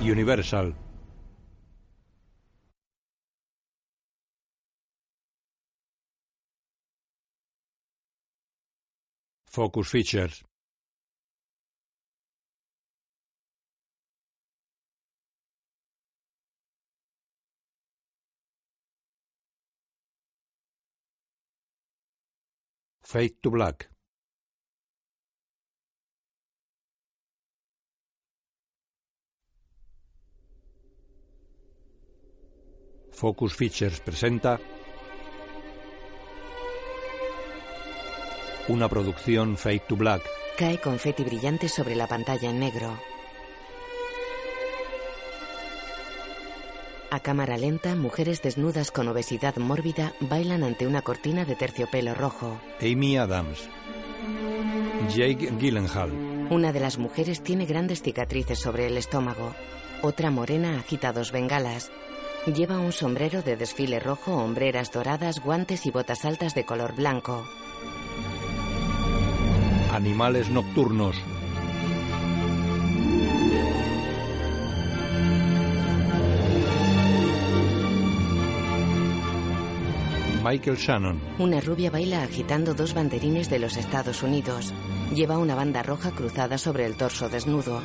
Universal. Focus Features. Fade to Black. Focus Features presenta una producción Fade to Black. Cae confeti brillante sobre la pantalla en negro. A cámara lenta, mujeres desnudas con obesidad mórbida bailan ante una cortina de terciopelo rojo. Amy Adams. Jake Gyllenhaal. Una de las mujeres tiene grandes cicatrices sobre el estómago. Otra morena agita dos bengalas. Lleva un sombrero de desfile rojo, hombreras doradas, guantes y botas altas de color blanco. Animales nocturnos. Michael Shannon. Una rubia baila agitando dos banderines de los Estados Unidos. Lleva una banda roja cruzada sobre el torso desnudo.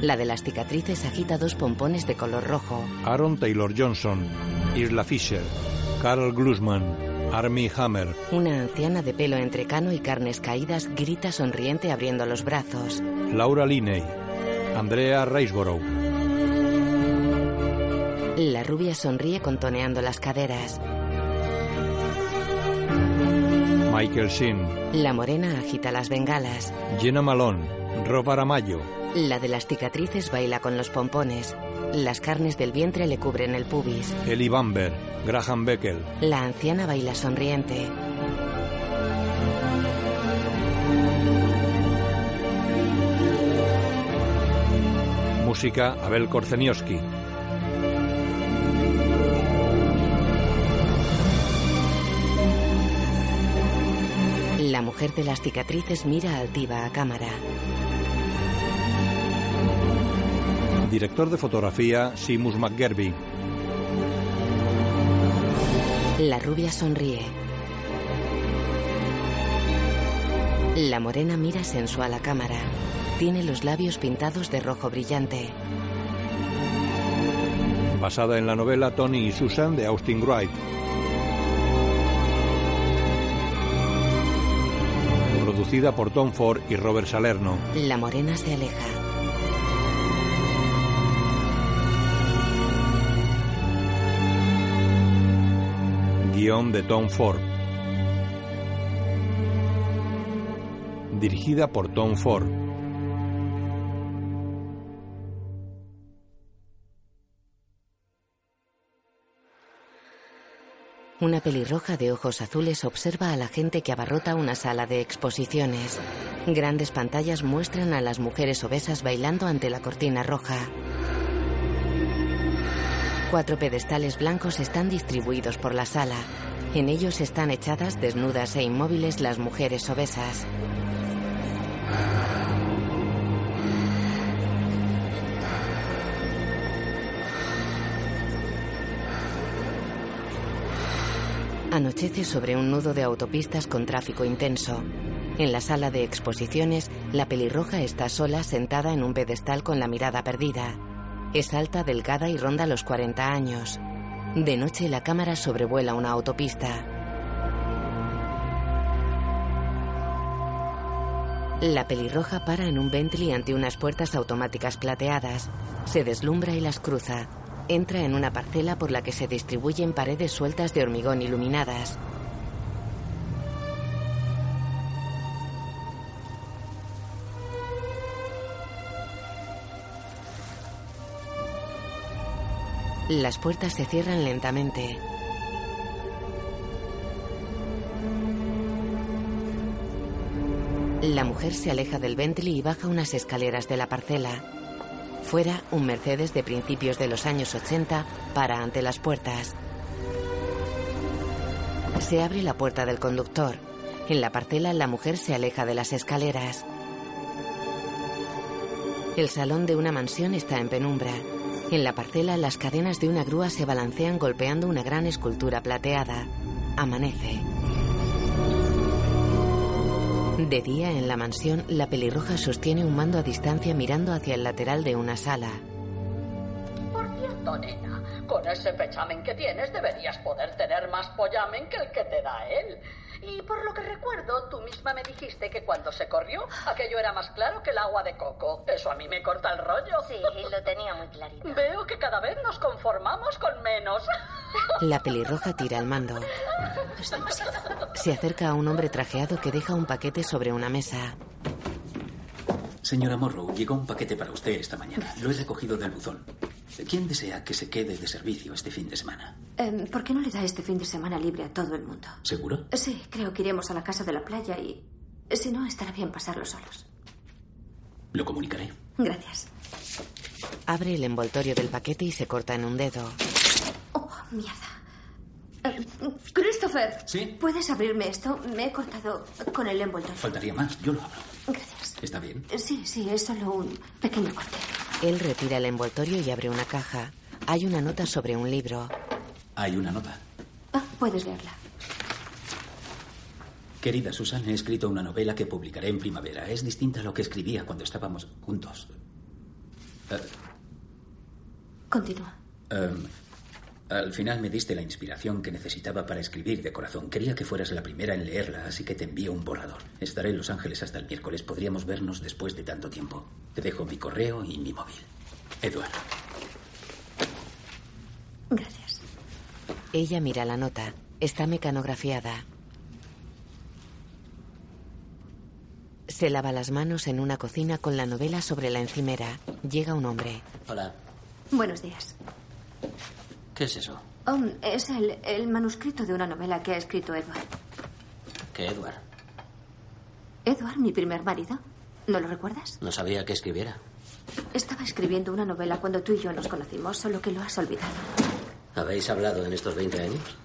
La de las cicatrices agita dos pompones de color rojo. Aaron Taylor Johnson. Isla Fisher. Carl Glusman. Armie Hammer. Una anciana de pelo entrecano y carnes caídas grita sonriente abriendo los brazos. Laura Linney. Andrea Riseborough. La rubia sonríe contoneando las caderas. Michael Sheen. La morena agita las bengalas. Jenna Malone. Rob Aramayo. La de las cicatrices baila con los pompones. Las carnes del vientre le cubren el pubis. Ellie Bamber. Graham Beckel. La anciana baila sonriente. Música Abel Korzenioski. La mujer de las cicatrices mira altiva a cámara. Director de fotografía Seamus McGerby. La rubia sonríe. La morena mira sensual a cámara. Tiene los labios pintados de rojo brillante. Basada en la novela Tony y Susan de Austin Wright. Producida por Tom Ford y Robert Salerno. La morena se aleja. De Tom Ford. Dirigida por Tom Ford. Una pelirroja de ojos azules observa a la gente que abarrota una sala de exposiciones. Grandes pantallas muestran a las mujeres obesas bailando ante la cortina roja. Cuatro pedestales blancos están distribuidos por la sala. En ellos están echadas desnudas e inmóviles las mujeres obesas. Anochece sobre un nudo de autopistas con tráfico intenso. En la sala de exposiciones, la pelirroja está sola sentada en un pedestal con la mirada perdida. Es alta, delgada y ronda los 40 años. De noche la cámara sobrevuela una autopista. La pelirroja para en un Bentley ante unas puertas automáticas plateadas. Se deslumbra y las cruza. Entra en una parcela por la que se distribuyen paredes sueltas de hormigón iluminadas. Las puertas se cierran lentamente. La mujer se aleja del Bentley y baja unas escaleras de la parcela. Fuera, un Mercedes de principios de los años 80 para ante las puertas. Se abre la puerta del conductor. En la parcela, la mujer se aleja de las escaleras. El salón de una mansión está en penumbra. En la parcela, las cadenas de una grúa se balancean golpeando una gran escultura plateada. Amanece. De día, en la mansión, la pelirroja sostiene un mando a distancia mirando hacia el lateral de una sala. Por cierto, nena, con ese pechamen que tienes deberías poder tener más pollamen que el que te da él. Y por lo que recuerdo, tú misma me dijiste que cuando se corrió, aquello era más claro que el agua de coco. Eso a mí me corta el rollo. Sí, lo tenía muy clarito. Veo que cada vez nos conformamos con menos. La pelirroja tira el mando. Se acerca a un hombre trajeado que deja un paquete sobre una mesa. Señora Morrow, llegó un paquete para usted esta mañana. Lo he recogido del buzón. ¿Quién desea que se quede de servicio este fin de semana? Em, ¿Por qué no le da este fin de semana libre a todo el mundo? ¿Seguro? Sí, creo que iremos a la casa de la playa y... Si no, estará bien pasarlo solos. Lo comunicaré. Gracias. Abre el envoltorio del paquete y se corta en un dedo. Oh, mierda. Eh, Christopher. ¿Sí? ¿Puedes abrirme esto? Me he cortado con el envoltorio. Faltaría más. Yo lo abro. Gracias. ¿Está bien? Sí, sí, es solo un pequeño corte. Él retira el envoltorio y abre una caja. Hay una nota sobre un libro. Hay una nota. Ah, puedes leerla. Querida Susan, he escrito una novela que publicaré en primavera. Es distinta a lo que escribía cuando estábamos juntos. Eh, Continúa. em, al final me diste la inspiración que necesitaba para escribir de corazón. Quería que fueras la primera en leerla, así que te envío un borrador. Estaré en Los Ángeles hasta el miércoles. Podríamos vernos después de tanto tiempo. Te dejo mi correo y mi móvil. Edward. Gracias. Ella mira la nota. Está mecanografiada. Se lava las manos en una cocina con la novela sobre la encimera. Llega un hombre. Hola. Buenos días. ¿Qué es eso? Um, es el, el manuscrito de una novela que ha escrito Edward. ¿Qué, Edward? Edward, mi primer marido. ¿No lo recuerdas? No sabía que escribiera. Estaba escribiendo una novela cuando tú y yo nos conocimos, solo que lo has olvidado. ¿Habéis hablado en estos 20 años?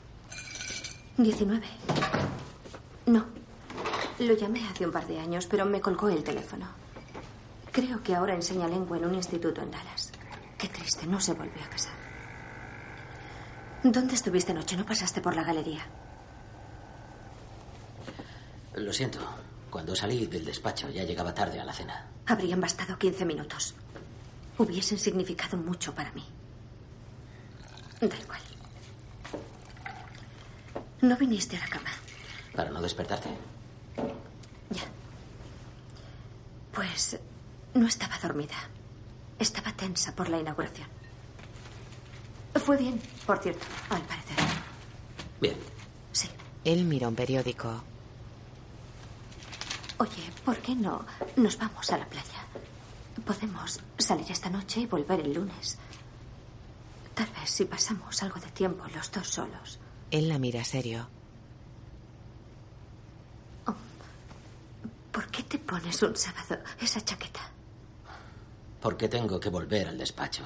19. No. Lo llamé hace un par de años, pero me colgó el teléfono. Creo que ahora enseña lengua en un instituto en Dallas. Qué triste, no se volvió a casar. ¿Dónde estuviste anoche? ¿No pasaste por la galería? Lo siento. Cuando salí del despacho ya llegaba tarde a la cena. Habrían bastado 15 minutos. Hubiesen significado mucho para mí. Da igual. No viniste a la cama. ¿Para no despertarte? Ya. Pues no estaba dormida. Estaba tensa por la inauguración. Fue bien, por cierto, al parecer. Bien. Sí. Él mira un periódico. Oye, ¿por qué no nos vamos a la playa? Podemos salir esta noche y volver el lunes. Tal vez si pasamos algo de tiempo los dos solos. Él la mira serio. ¿Por qué te pones un sábado esa chaqueta? Porque tengo que volver al despacho.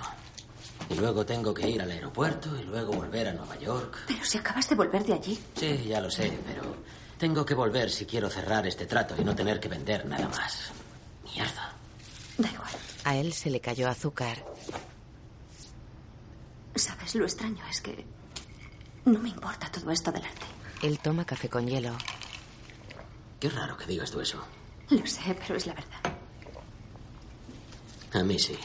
Y luego tengo que ir al aeropuerto y luego volver a Nueva York. Pero si acabas de volver de allí. Sí, ya lo sé, pero tengo que volver si quiero cerrar este trato y no tener que vender nada más. Mierda. Da igual. A él se le cayó azúcar. Sabes, lo extraño es que no me importa todo esto del arte. Él toma café con hielo. Qué raro que digas tú eso. Lo sé, pero es la verdad. A mí sí.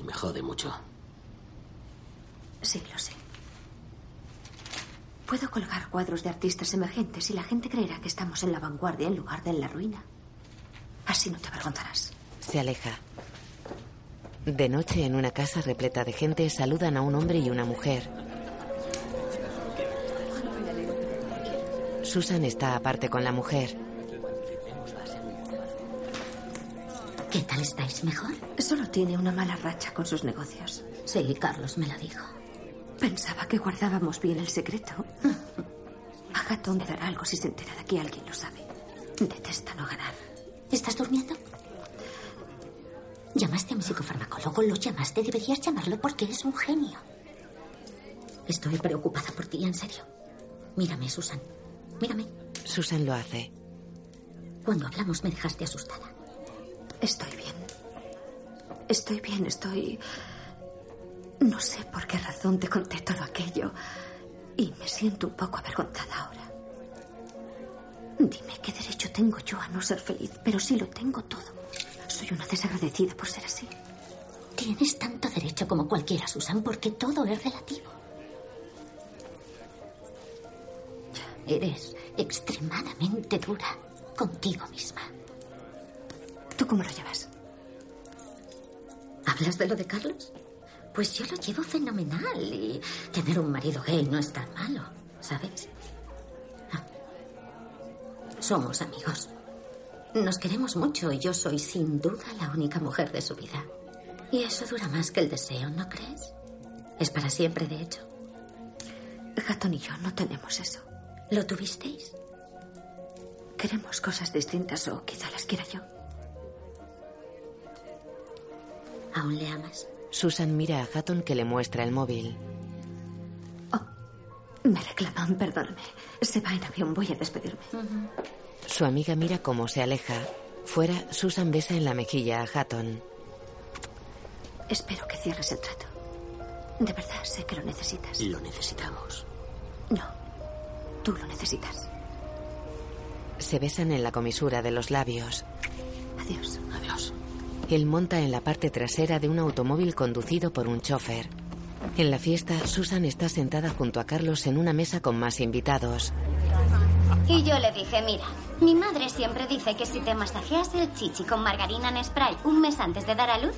Y me jode mucho. Sí, lo sé. Puedo colgar cuadros de artistas emergentes y la gente creerá que estamos en la vanguardia en lugar de en la ruina. Así no te avergonzarás. Se aleja. De noche, en una casa repleta de gente, saludan a un hombre y una mujer. Susan está aparte con la mujer. ¿Qué tal estáis? ¿Mejor? Solo tiene una mala racha con sus negocios. Sí, Carlos me lo dijo. Pensaba que guardábamos bien el secreto. A Gatón le dará algo si se entera de que alguien lo sabe. Detesto no ganar. ¿Estás durmiendo? Llamaste a mi psicofarmacólogo, lo llamaste, deberías llamarlo porque es un genio. Estoy preocupada por ti, en serio. Mírame, Susan. Mírame. Susan lo hace. Cuando hablamos me dejaste asustada. Estoy bien. Estoy bien, estoy... No sé por qué razón te conté todo aquello y me siento un poco avergonzada ahora. Dime qué derecho tengo yo a no ser feliz, pero sí lo tengo todo. Soy una desagradecida por ser así. Tienes tanto derecho como cualquiera, Susan, porque todo es relativo. Eres extremadamente dura contigo misma. ¿Tú cómo lo llevas? ¿Hablas de lo de Carlos? Pues yo lo llevo fenomenal y tener un marido gay no es tan malo, ¿sabes? Ah. Somos amigos. Nos queremos mucho y yo soy sin duda la única mujer de su vida. Y eso dura más que el deseo, ¿no crees? Es para siempre, de hecho. Hatton y yo no tenemos eso. ¿Lo tuvisteis? Queremos cosas distintas o quizá las quiera yo. ¿Aún le amas? Susan mira a Hatton que le muestra el móvil. Oh, me reclaman, perdóname. Se va en avión, voy a despedirme. Su amiga mira cómo se aleja. Fuera, Susan besa en la mejilla a Hatton. Espero que cierres el trato. De verdad, sé que lo necesitas. Lo necesitamos. No, tú lo necesitas. Se besan en la comisura de los labios. Adiós. Él monta en la parte trasera de un automóvil conducido por un chofer. En la fiesta, Susan está sentada junto a Carlos en una mesa con más invitados. Y yo le dije, mira, mi madre siempre dice que si te masajeas el chichi con margarina en spray un mes antes de dar a luz,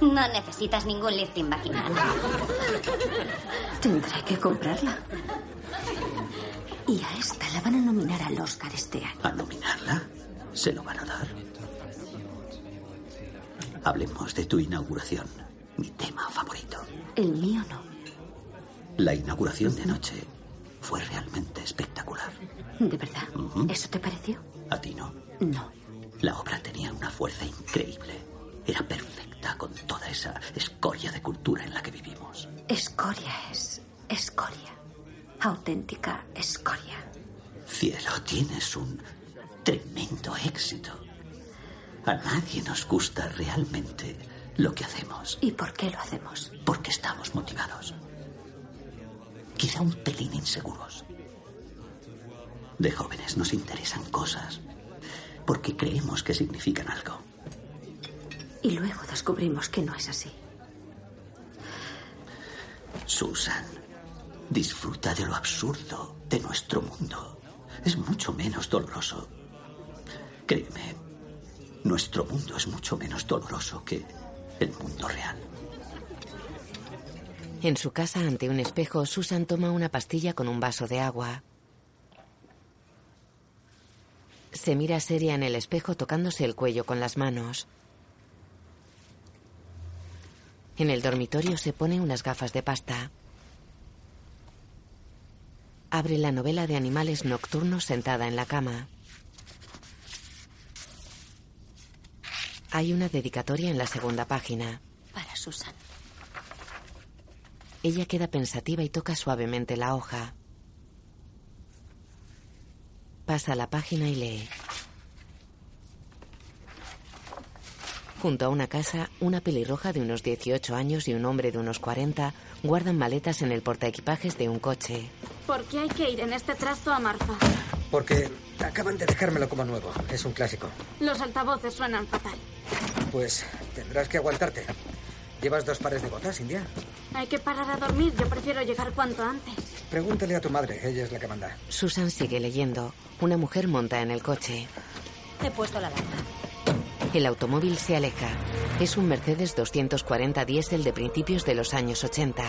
no necesitas ningún lifting vaginal. Tendré que comprarla. Y a esta la van a nominar al Oscar este año. ¿A nominarla? ¿Se lo van a dar? Hablemos de tu inauguración, mi tema favorito. El mío no. La inauguración de anoche fue realmente espectacular. ¿De verdad? ¿Eso te pareció? ¿A ti no? No. La obra tenía una fuerza increíble. Era perfecta con toda esa escoria de cultura en la que vivimos. Escoria es escoria. Auténtica escoria. Cielo, tienes un tremendo éxito. A nadie nos gusta realmente lo que hacemos. ¿Y por qué lo hacemos? Porque estamos motivados. Quizá un pelín inseguros. De jóvenes nos interesan cosas porque creemos que significan algo. Y luego descubrimos que no es así. Susan, disfruta de lo absurdo de nuestro mundo. Es mucho menos doloroso. Créeme, nuestro mundo es mucho menos doloroso que el mundo real. En su casa, ante un espejo, Susan toma una pastilla con un vaso de agua. Se mira seria en el espejo tocándose el cuello con las manos. En el dormitorio se pone unas gafas de pasta. Abre la novela de animales nocturnos sentada en la cama. Hay una dedicatoria en la segunda página. Para Susan. Ella queda pensativa y toca suavemente la hoja. Pasa la página y lee. Junto a una casa, una pelirroja de unos 18 años y un hombre de unos 40 guardan maletas en el portaequipajes de un coche. ¿Por qué hay que ir en este trasto a Marfa? Porque acaban de dejármelo como nuevo. Es un clásico. Los altavoces suenan fatal. Pues tendrás que aguantarte. ¿Llevas dos pares de botas, India? Hay que parar a dormir. Yo prefiero llegar cuanto antes. Pregúntale a tu madre. Ella es la que manda. Susan sigue leyendo. Una mujer monta en el coche. He puesto la alarma. El automóvil se aleja. Es un Mercedes 240 diésel de principios de los años 80.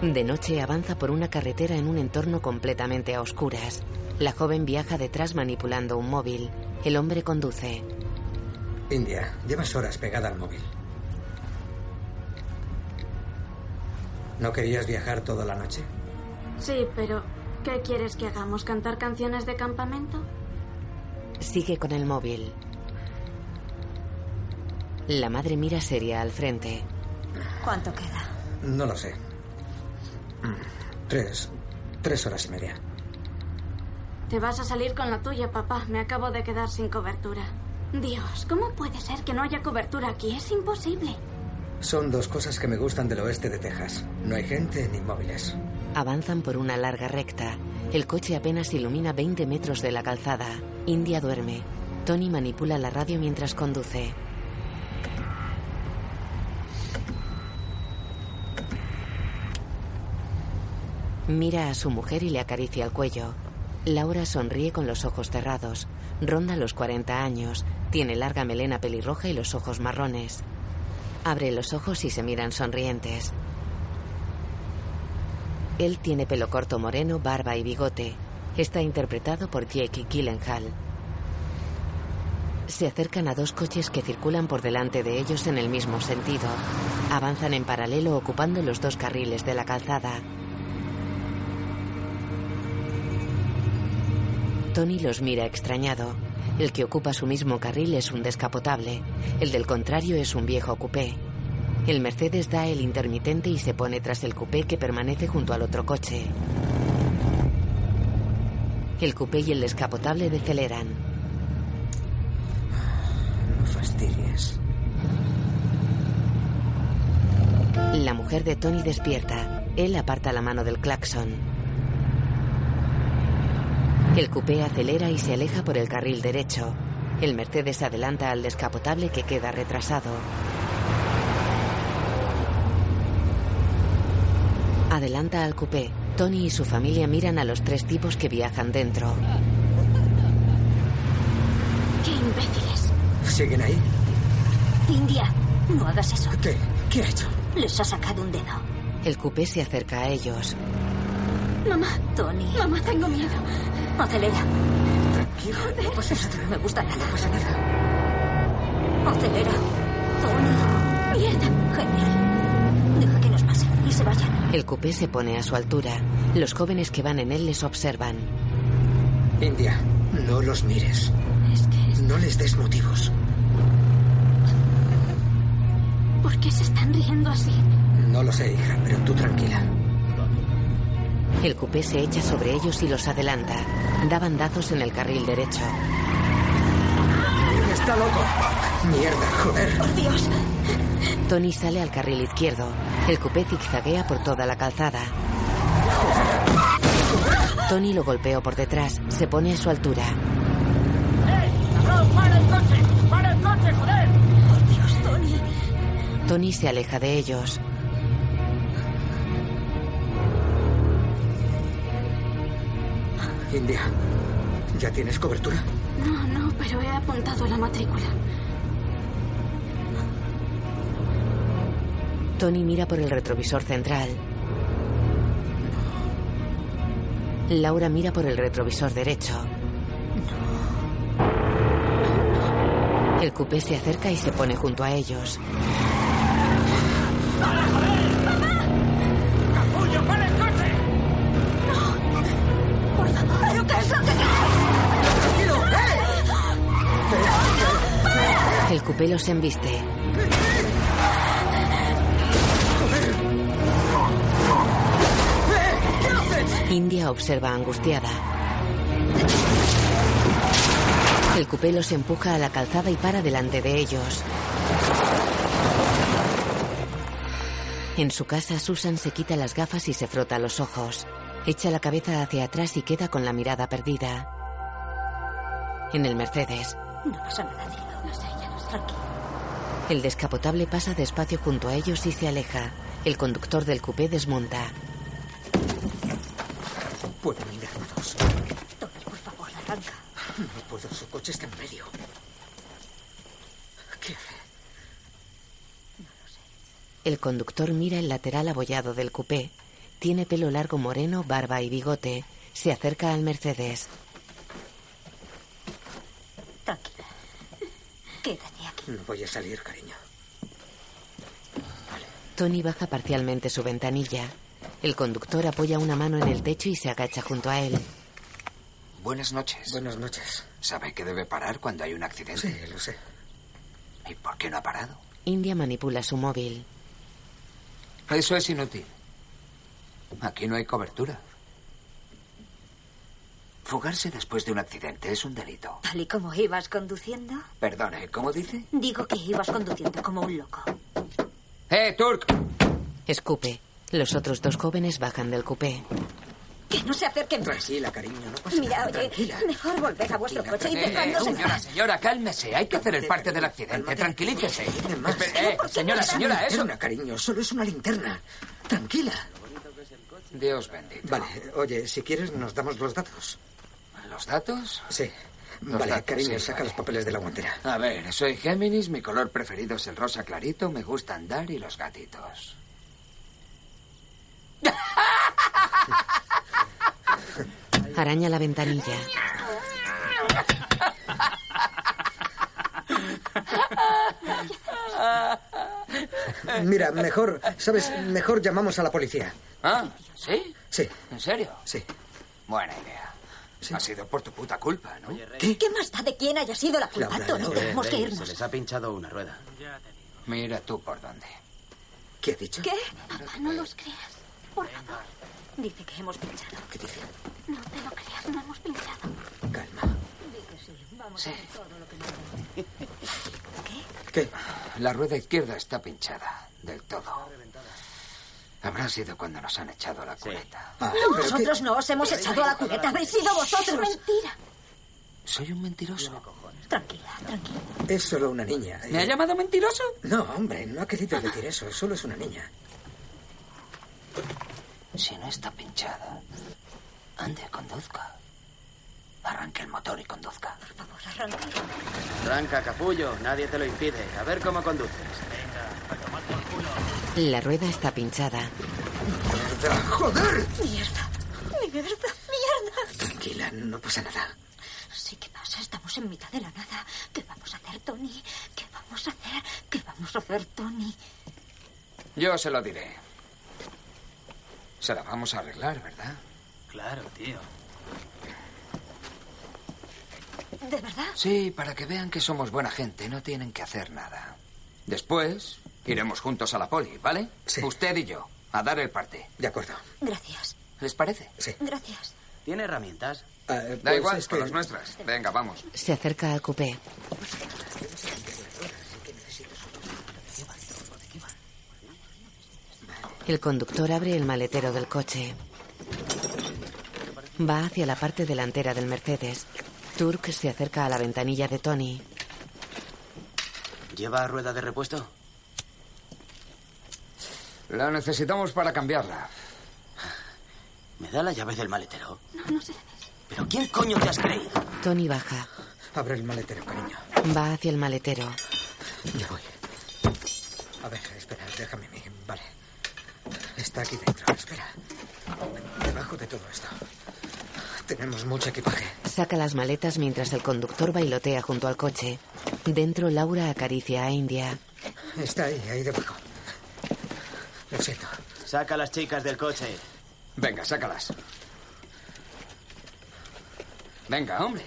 De noche avanza por una carretera en un entorno completamente a oscuras. La joven viaja detrás manipulando un móvil. El hombre conduce. India, llevas horas pegada al móvil. ¿No querías viajar toda la noche? Sí, pero ¿Qué quieres que hagamos? ¿Cantar canciones de campamento? Sigue con el móvil. La madre mira seria al frente. ¿Cuánto queda? No lo sé. Tres. Tres horas y media. Te vas a salir con la tuya, papá. Me acabo de quedar sin cobertura. Dios, ¿cómo puede ser que no haya cobertura aquí? Es imposible. Son dos cosas que me gustan del oeste de Texas. No hay gente ni móviles. Avanzan por una larga recta. El coche apenas ilumina 20 metros de la calzada. India duerme. Tony manipula la radio mientras conduce. Mira a su mujer y le acaricia el cuello. Laura sonríe con los ojos cerrados. Ronda los 40 años. Tiene larga melena pelirroja y los ojos marrones. Abre los ojos y se miran sonrientes. Él tiene pelo corto moreno, barba y bigote. Está interpretado por Jake Gyllenhaal. Se acercan a dos coches que circulan por delante de ellos en el mismo sentido. Avanzan en paralelo ocupando los dos carriles de la calzada. Tony los mira extrañado. El que ocupa su mismo carril es un descapotable. El del contrario es un viejo coupé. El Mercedes da el intermitente y se pone tras el coupé que permanece junto al otro coche. El coupé y el descapotable deceleran. No fastidies. La mujer de Tony despierta. Él aparta la mano del claxon. El coupé acelera y se aleja por el carril derecho. El Mercedes adelanta al descapotable que queda retrasado. Adelanta al coupé. Tony y su familia miran a los tres tipos que viajan dentro. ¡Qué imbéciles! ¿Siguen ahí? India, no hagas eso. ¿Qué? ¿Qué ha hecho? Les ha sacado un dedo. El coupé se acerca a ellos. Mamá, Tony. mamá, tengo miedo. Acelera. Tranquilo, no pasa Esto nada. no me gusta nada. No pasa nada. Acelera. Tony. Mierda. Genial. Deja que nos pasen y se vayan. El coupé se pone a su altura. Los jóvenes que van en él les observan. India, no los mires. Es que... es- No les des motivos. ¿Por qué se están riendo así? No lo sé, hija, pero tú tranquila. El coupé se echa sobre ellos y los adelanta. Da bandazos en el carril derecho. ¡Está loco! ¡Mierda, joder! ¡Por Dios! Tony sale al carril izquierdo. El coupé zigzaguea por toda la calzada. Tony lo golpeó por detrás. Se pone a su altura. ¡Por Dios, Tony! Tony se aleja de ellos. India, ¿ya tienes cobertura? No, no, pero he apuntado la matrícula. Tony mira por el retrovisor central. Laura mira por el retrovisor derecho. El coupé se acerca y se pone junto a ellos. ¡Por El coupé los embiste. India observa angustiada. El coupé los empuja a la calzada y para delante de ellos. En su casa, Susan se quita las gafas y se frota los ojos. Echa la cabeza hacia atrás y queda con la mirada perdida. En el Mercedes, No pasa nada, No sé, lo sé. El descapotable pasa despacio junto a ellos y se aleja. El conductor del coupé desmonta. Pueden armados. Tony, por favor, arranca. No puedo, su coche está en medio. ¿Qué hace? El conductor mira el lateral abollado del coupé. Tiene pelo largo moreno, barba y bigote. Se acerca al Mercedes. Tranquila. Quédate. No voy a salir, cariño. Tony baja parcialmente su ventanilla. El conductor apoya una mano en el techo y se agacha junto a él. Buenas noches. Buenas noches. ¿Sabe que debe parar cuando hay un accidente? Sí, lo sé. ¿Y por qué no ha parado? India manipula su móvil. Eso es inútil. Aquí no hay cobertura. Fugarse después de un accidente es un delito. Tal y como ibas conduciendo. Perdone, ¿cómo dice? Digo que ibas conduciendo como un loco. ¡Eh, Turk! Escupe. Los otros dos jóvenes bajan del coupé. Que no se acerquen más. Tranquila, cariño, no pasa Mira, nada. oye, Tranquila. mejor volved a vuestro coche y Eh, dejadnos en señora, señora, cálmese. Hay que hacer el parte del accidente. Tranquilícese. Espere, eh, señora, señora, eso... Linterna, cariño, solo es una linterna. Tranquila. Dios bendito. Vale, oye, si quieres nos damos los datos. ¿Los datos? Sí. Los vale, datos, cariño, sí, saca vale. los papeles de la guantera. A ver, soy Géminis, mi color preferido es el rosa clarito, me gusta andar y los gatitos. Araña la ventanilla. Mira, mejor, ¿sabes? Mejor llamamos a la policía. ¿Ah? ¿Sí? Sí. ¿En serio? Sí. Buena idea. Ha sido por tu puta culpa, ¿no? ¿Qué? más da de quién haya sido la culpa, Tony? Tenemos que Se irnos. les ha pinchado una rueda. Mira tú por dónde. ¿Qué ha dicho? ¿Qué? Papá, no los creas. Por favor. Dice que hemos pinchado. ¿Qué dice? No te lo creas, no hemos pinchado. Calma. Dice sí. Vamos a hacer todo lo que nos ¿Qué? La rueda izquierda está pinchada. Del todo. Habrá sido cuando nos han echado a la culeta. Ah, No, nosotros no os hemos echado a la cubeta. Habéis sido vosotros. Mentira. Soy un mentiroso. Tranquila, tranquila. Es solo una niña. ¿Me ha llamado mentiroso? No, hombre, no ha querido decir eso. Solo es una niña. Si no está pinchada, ande, conduzca. Arranque el motor y conduzca. Por favor, arranca. Arranca, capullo. Nadie te lo impide. A ver cómo conduces. La rueda está pinchada. ¡Mierda! ¡Joder! Mierda. Mierda, mierda. Tranquila, no pasa nada. Sí, ¿qué pasa? Estamos en mitad de la nada. ¿Qué vamos a hacer, Tony? ¿Qué vamos a hacer? ¿Qué vamos a hacer, Tony? Yo se lo diré. Se la vamos a arreglar, ¿verdad? Claro, tío. ¿De verdad? Sí, para que vean que somos buena gente, no tienen que hacer nada. Después, iremos juntos a la poli, ¿vale? Sí. Usted y yo, a dar el parte. De acuerdo. Gracias. ¿Les parece? Sí. Gracias. ¿Tiene herramientas? Ah, Da pues igual, es con que- las nuestras. Venga, vamos. Se acerca al coupé. El conductor abre el maletero del coche. Va hacia la parte delantera del Mercedes. Turk se acerca a la ventanilla de Tony. ¿Lleva rueda de repuesto? La necesitamos para cambiarla. ¿Me da la llave del maletero? No, no sé. ¿Pero quién coño te has creído? Tony baja. Abre el maletero, cariño. Va hacia el maletero. Ya voy. A ver, espera, déjame a mí. Vale. Está aquí dentro, espera. Debajo de todo esto. Tenemos mucho equipaje. Saca las maletas mientras el conductor bailotea junto al coche. Dentro, Laura acaricia a India. Está ahí, ahí debajo. Lo siento. Saca a las chicas del coche. Venga, sácalas. Venga, hombre.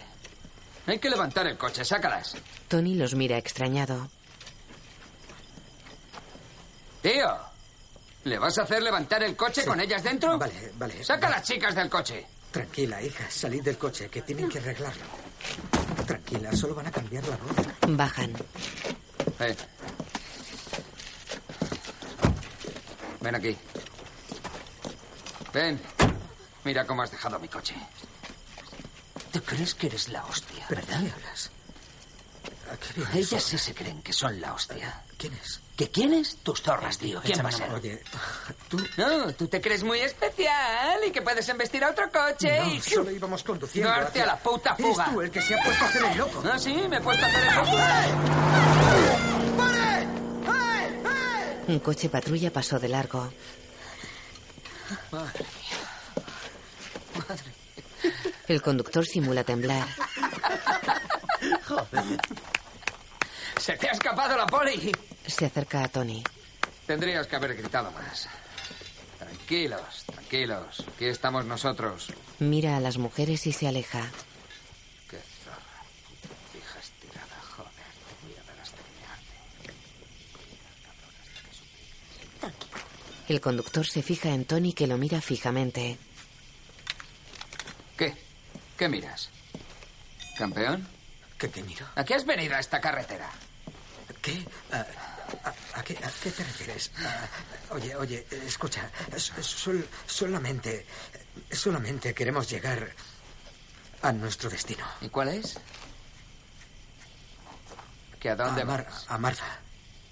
Hay que levantar el coche, sácalas. Tony los mira extrañado. Tío, ¿le vas a hacer levantar el coche Sí. con ellas dentro? Vale, vale. Saca a las chicas del coche. Tranquila, hija. Salid del coche, que tienen que arreglarlo. Tranquila, solo van a cambiar la rueda. Bajan. Ven. Ven aquí. Ven. Mira cómo has dejado mi coche. ¿Tú crees que eres la hostia, ¿Pero verdad? qué hablas? ¿A qué vienes? Ellas sí se creen que son la hostia. ¿Quién es? ¿Que quién es? Tus zorras, tío. ¿Quién va a ser? Oye, tú... No, tú te crees muy especial y que puedes embestir a otro coche No, y... solo íbamos conduciendo. Darte hacia- a la puta Eres fuga. tú el que se ha puesto a hacer el loco. Ah, sí, me he puesto a hacer el loco. Un coche patrulla pasó de largo. Madre mía. Madre. El conductor simula temblar. Se te ha escapado la poli. Se acerca a Tony. Tendrías que haber gritado más. Tranquilos, Tranquilos, aquí estamos nosotros. Mira a las mujeres y se aleja. Qué zorra. Hija estirada, joder. Te voy a dar hasta El conductor se fija en Tony que lo mira fijamente. ¿Qué? ¿Qué miras? ¿Campeón? ¿Qué, qué miro? ¿A qué has venido a esta carretera? ¿Qué? Ah, ¿A, a qué, a qué te refieres? Ah, oye, oye, escucha. sol- solamente. Solamente queremos llegar a nuestro destino. ¿Y cuál es? ¿Que a dónde a, Mar- a Marfa.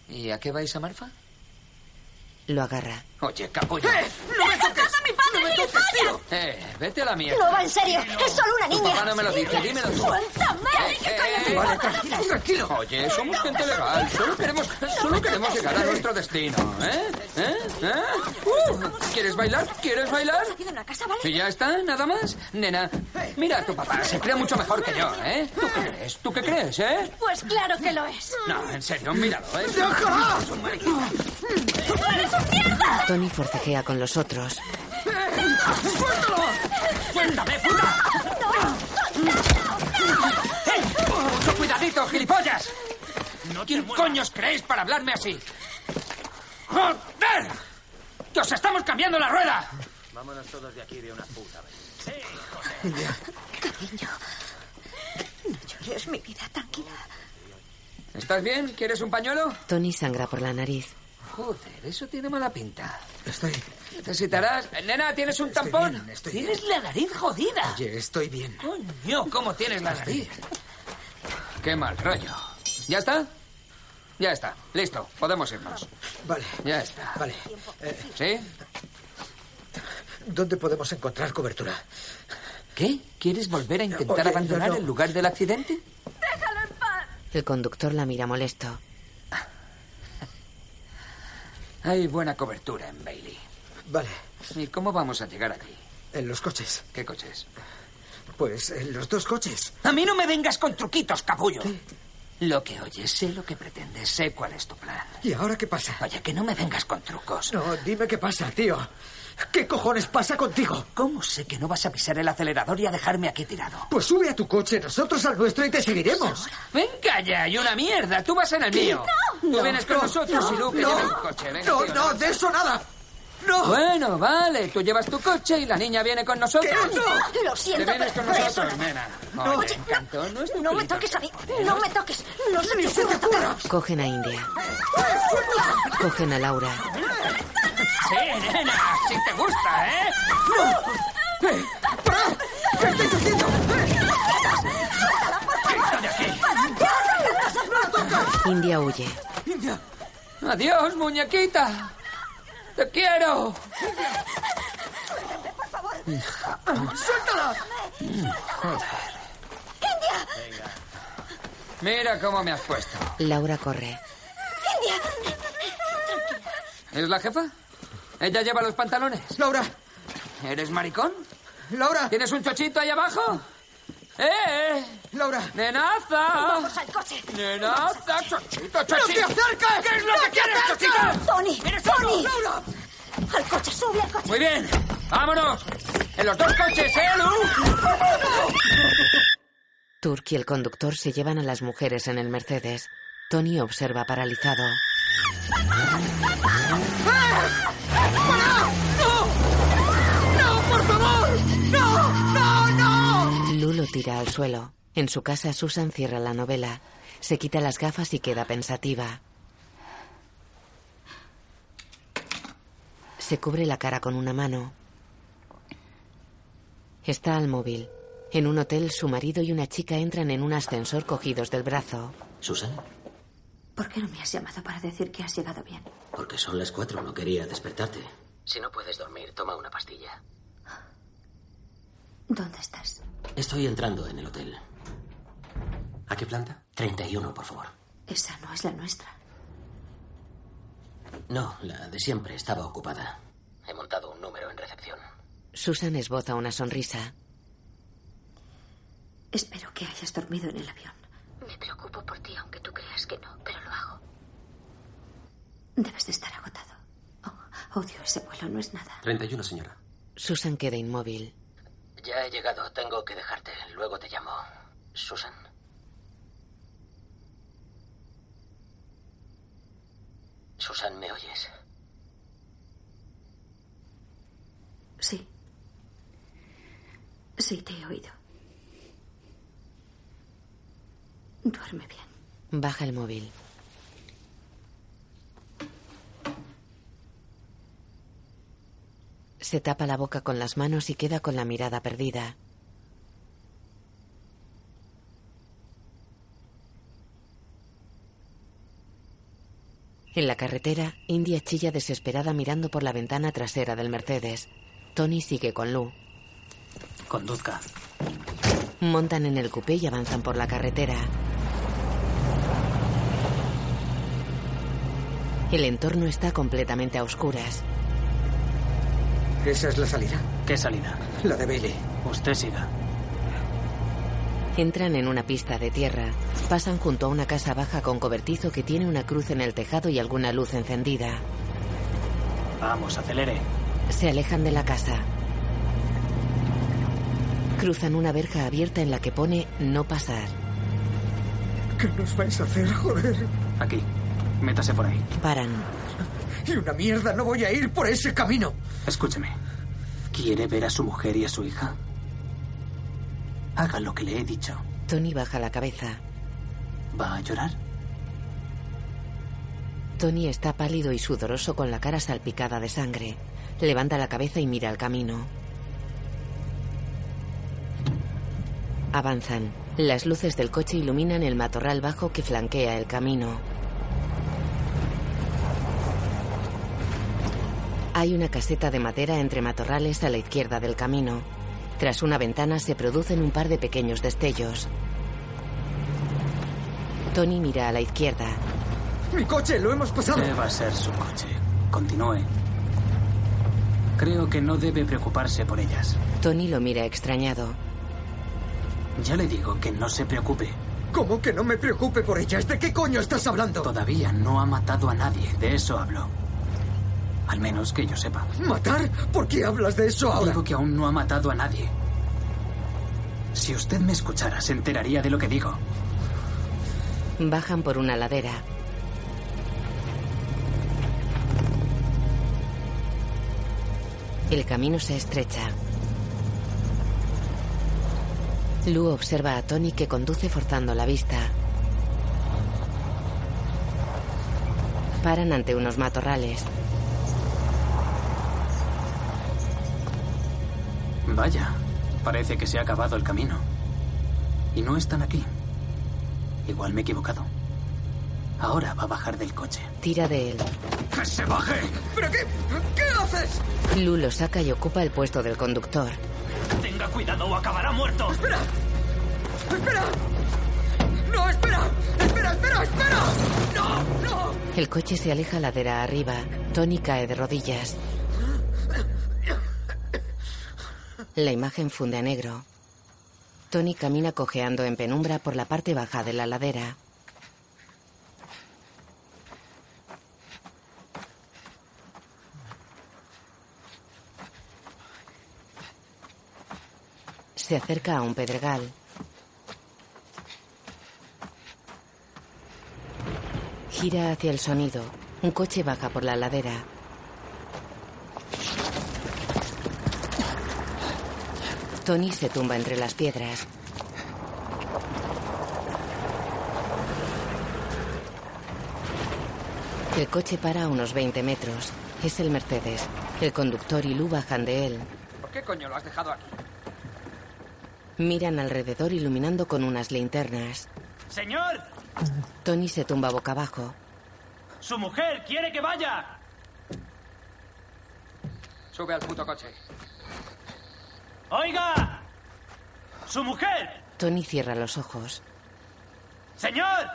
¿Y a qué vais a Marfa? Lo agarra. Oye, capullo. ¡No me toques! mi padre, ¡No me toques, tío! Eh, vete a la mierda. No va en serio, es solo una Tu niña. papá no me lo dice, dímelo tú. ¡Suéltame! Eh, eh, Vale, tranquilo, tranquilo. Oye, somos gente legal. Solo queremos, solo queremos llegar a nuestro destino. ¿Eh? ¿Eh? ¿Eh? Uh, ¿Quieres bailar? ¿Quieres bailar? ¿Y ya está? ¿Nada más? Nena, mira a tu papá. Se cree mucho mejor que yo, ¿eh? ¿Tú qué crees? ¿Tú qué crees, eh? Pues claro que lo es. No, en serio, míralo, ¿eh? Tony forcejea con los otros. ¡Suéltame, puta! ¡Eh! ¡Mucho cuidadito, gilipollas! ¿Quién coño os creéis para hablarme así? ¡Joder! ¡Que os estamos cambiando la rueda! Vámonos todos de aquí de una puta vez. Cariño. No llores, mi vida, tranquila. ¿Estás bien? ¿Quieres un pañuelo? Tony sangra por la nariz. Joder, eso tiene mala pinta. Estoy. Necesitarás... Nena, ¿tienes un Estoy tampón? bien, estoy tienes bien. la nariz jodida. Oye, estoy bien. Coño, ¿cómo tienes la nariz? Qué mal rollo. ¿Ya está? Ya está. Listo. Podemos irnos. Vale. Ya está. Vale. Eh, ¿Sí? ¿Dónde podemos encontrar cobertura? ¿Qué? ¿Quieres volver a intentar Oye, abandonar no, no. el lugar del accidente? El conductor la mira molesto. Hay buena cobertura en Bailey. Vale. ¿Y cómo vamos a llegar allí? En los coches. ¿Qué coches? Pues en los dos coches. A mí no me vengas con truquitos, capullo. Lo que oyes, sé lo que pretendes, sé cuál es tu plan. ¿Y ahora qué pasa? Oye, que no me vengas con trucos. No, dime qué pasa, tío. ¿Qué cojones pasa contigo? ¿Cómo sé que no vas a pisar el acelerador y a dejarme aquí tirado? Pues sube a tu coche, nosotros al nuestro y te seguiremos. Venga ya, y una mierda. Tú vas en el mío. Tú No, vienes con no, nosotros y Luke no, lleva el coche. Venga, No, tío, no, de eso nada. No. Bueno, vale. Tú llevas tu coche y la niña viene con nosotros. ¿Qué? No. Lo siento, Te vienes con pero eso nosotros, no- nena. No. Oye, encanto, no es No me toques a mí. No me toques. No se te ocurra ocurra. tocarme. Cogen a India. Cogen a Laura. Sí, nena, si te gusta, ¿eh? ¡Eh! ¡Para! ¿Qué estáis haciendo? India huye. India, Adiós, muñequita. Te quiero. suéltala. Mira cómo me has puesto. Laura corre. ¿Es la jefa? ¿Ella lleva los pantalones? Laura, ¿Eres maricón? Laura, ¿Tienes un chochito ahí abajo? ¡Eh! Laura. ¡Nenaza! Vamos al coche. ¡Nenaza! ¡Chochito, ¡No te acerques! ¿Qué es lo que quieres, chochito? Tony, ¿Eres Tony. ¡Laura! Al coche, sube al coche. Muy bien, vámonos. En los dos coches, ¿eh, Lu? Turk y el conductor se llevan a las mujeres en el Mercedes. Tony observa paralizado. ¡No, lo tira al suelo. En su casa, Susan cierra la novela. Se quita las gafas y queda pensativa. Se cubre la cara con una mano. Está al móvil. En un hotel, su marido y una chica entran en un ascensor cogidos del brazo. Susan, ¿Por qué no me has llamado para decir que has llegado bien? porque son las cuatro, no quería despertarte. Si no puedes dormir, toma una pastilla. ¿Dónde estás? Estoy entrando en el hotel. ¿A qué planta? 31, por favor. Esa no es la nuestra. No, la de siempre estaba ocupada. He montado un número en recepción. Susan esboza una sonrisa. Espero que hayas dormido en el avión. Me preocupo por ti, aunque tú creas que no, pero lo hago. Debes de estar agotado. Oh, odio ese vuelo, no es nada. 31, señora. Susan queda inmóvil. Ya he llegado. Tengo que dejarte. Luego te llamo. Susan. Susan, ¿me oyes? Sí. Sí, te he oído. Duerme bien. Baja el móvil. Se tapa la boca con las manos y queda con la mirada perdida. En la carretera, India chilla desesperada mirando por la ventana trasera del Mercedes. Tony sigue con Lou. Conduzca. Montan en el coupé y avanzan por la carretera. El entorno está completamente a oscuras. ¿Esa es la salida? ¿Qué salida? La de Bailey. Usted siga. Entran en una pista de tierra. Pasan junto a una casa baja con cobertizo que tiene una cruz en el tejado y alguna luz encendida. Vamos, acelere. Se alejan de la casa. Cruzan una verja abierta en la que pone no pasar. ¿Qué nos vais a hacer, joder? Aquí. Métase por ahí. Paran. Y una mierda, no voy a ir por ese camino. Escúcheme. ¿Quiere ver a su mujer y a su hija? Haga lo que le he dicho. Tony baja la cabeza. ¿Va a llorar? Tony está pálido y sudoroso con la cara salpicada de sangre. Levanta la cabeza y mira al camino. Avanzan. Las luces del coche iluminan el matorral bajo que flanquea el camino. Hay una caseta de madera entre matorrales a la izquierda del camino. Tras una ventana se producen un par de pequeños destellos. Tony mira a la izquierda. ¡Mi coche! ¡Lo hemos pasado! ¿Qué va a ser su coche? Continúe. Creo que no debe preocuparse por ellas. Tony lo mira extrañado. Ya le digo que no se preocupe. ¿Cómo que no me preocupe por ellas? ¿De qué coño estás hablando? Todavía no ha matado a nadie. De eso hablo. Al menos que yo sepa. ¿Matar? ¿Por qué hablas de eso ahora? Digo que aún no ha matado a nadie. Si usted me escuchara, se enteraría de lo que digo. Bajan por una ladera. El camino se estrecha. Lu observa a Tony que conduce forzando la vista. Paran ante unos matorrales. Vaya, parece que se ha acabado el camino. Y no están aquí. Igual me he equivocado. Ahora va a bajar del coche. Tira de él. ¡Que se baje! ¿Pero qué? ¿Qué haces? Lu lo saca y ocupa el puesto del conductor. Tenga cuidado o acabará muerto. ¡Espera! ¡Espera! ¡No, espera! ¡Espera, espera, espera! ¡No, no! El coche se aleja ladera arriba. Tony cae de rodillas. La imagen funde a negro. Tony camina cojeando en penumbra por la parte baja de la ladera. Se acerca a un pedregal. Gira hacia el sonido. Un coche baja por la ladera. Tony se tumba entre las piedras. El coche para a unos 20 metros. Es el Mercedes. El conductor y Lu bajan de él. ¿Por qué coño lo has dejado aquí? Miran alrededor iluminando con unas linternas. ¡Señor! Tony se tumba boca abajo. ¡Su mujer quiere que vaya! Sube al puto coche. ¡Oiga! ¡Su mujer! Tony cierra los ojos. ¡Señor!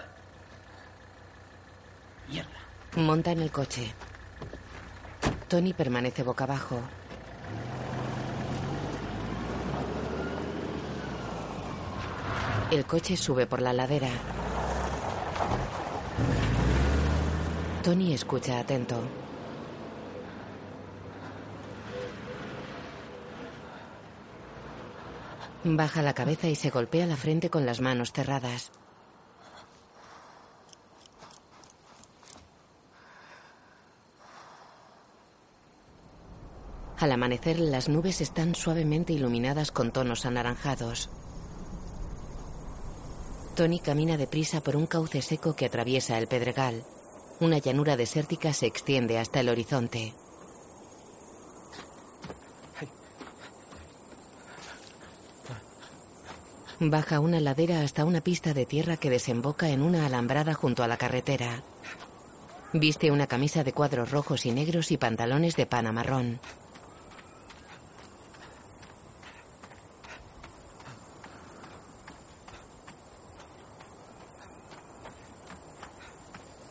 Mierda. Monta en el coche. Tony permanece boca abajo. El coche sube por la ladera. Tony escucha atento. Baja la cabeza y se golpea la frente con las manos cerradas. Al amanecer las nubes están suavemente iluminadas con tonos anaranjados. Tony camina deprisa por un cauce seco que atraviesa el pedregal. Una llanura desértica se extiende hasta el horizonte. Baja una ladera hasta una pista de tierra que desemboca en una alambrada junto a la carretera. Viste una camisa de cuadros rojos y negros y pantalones de pana marrón.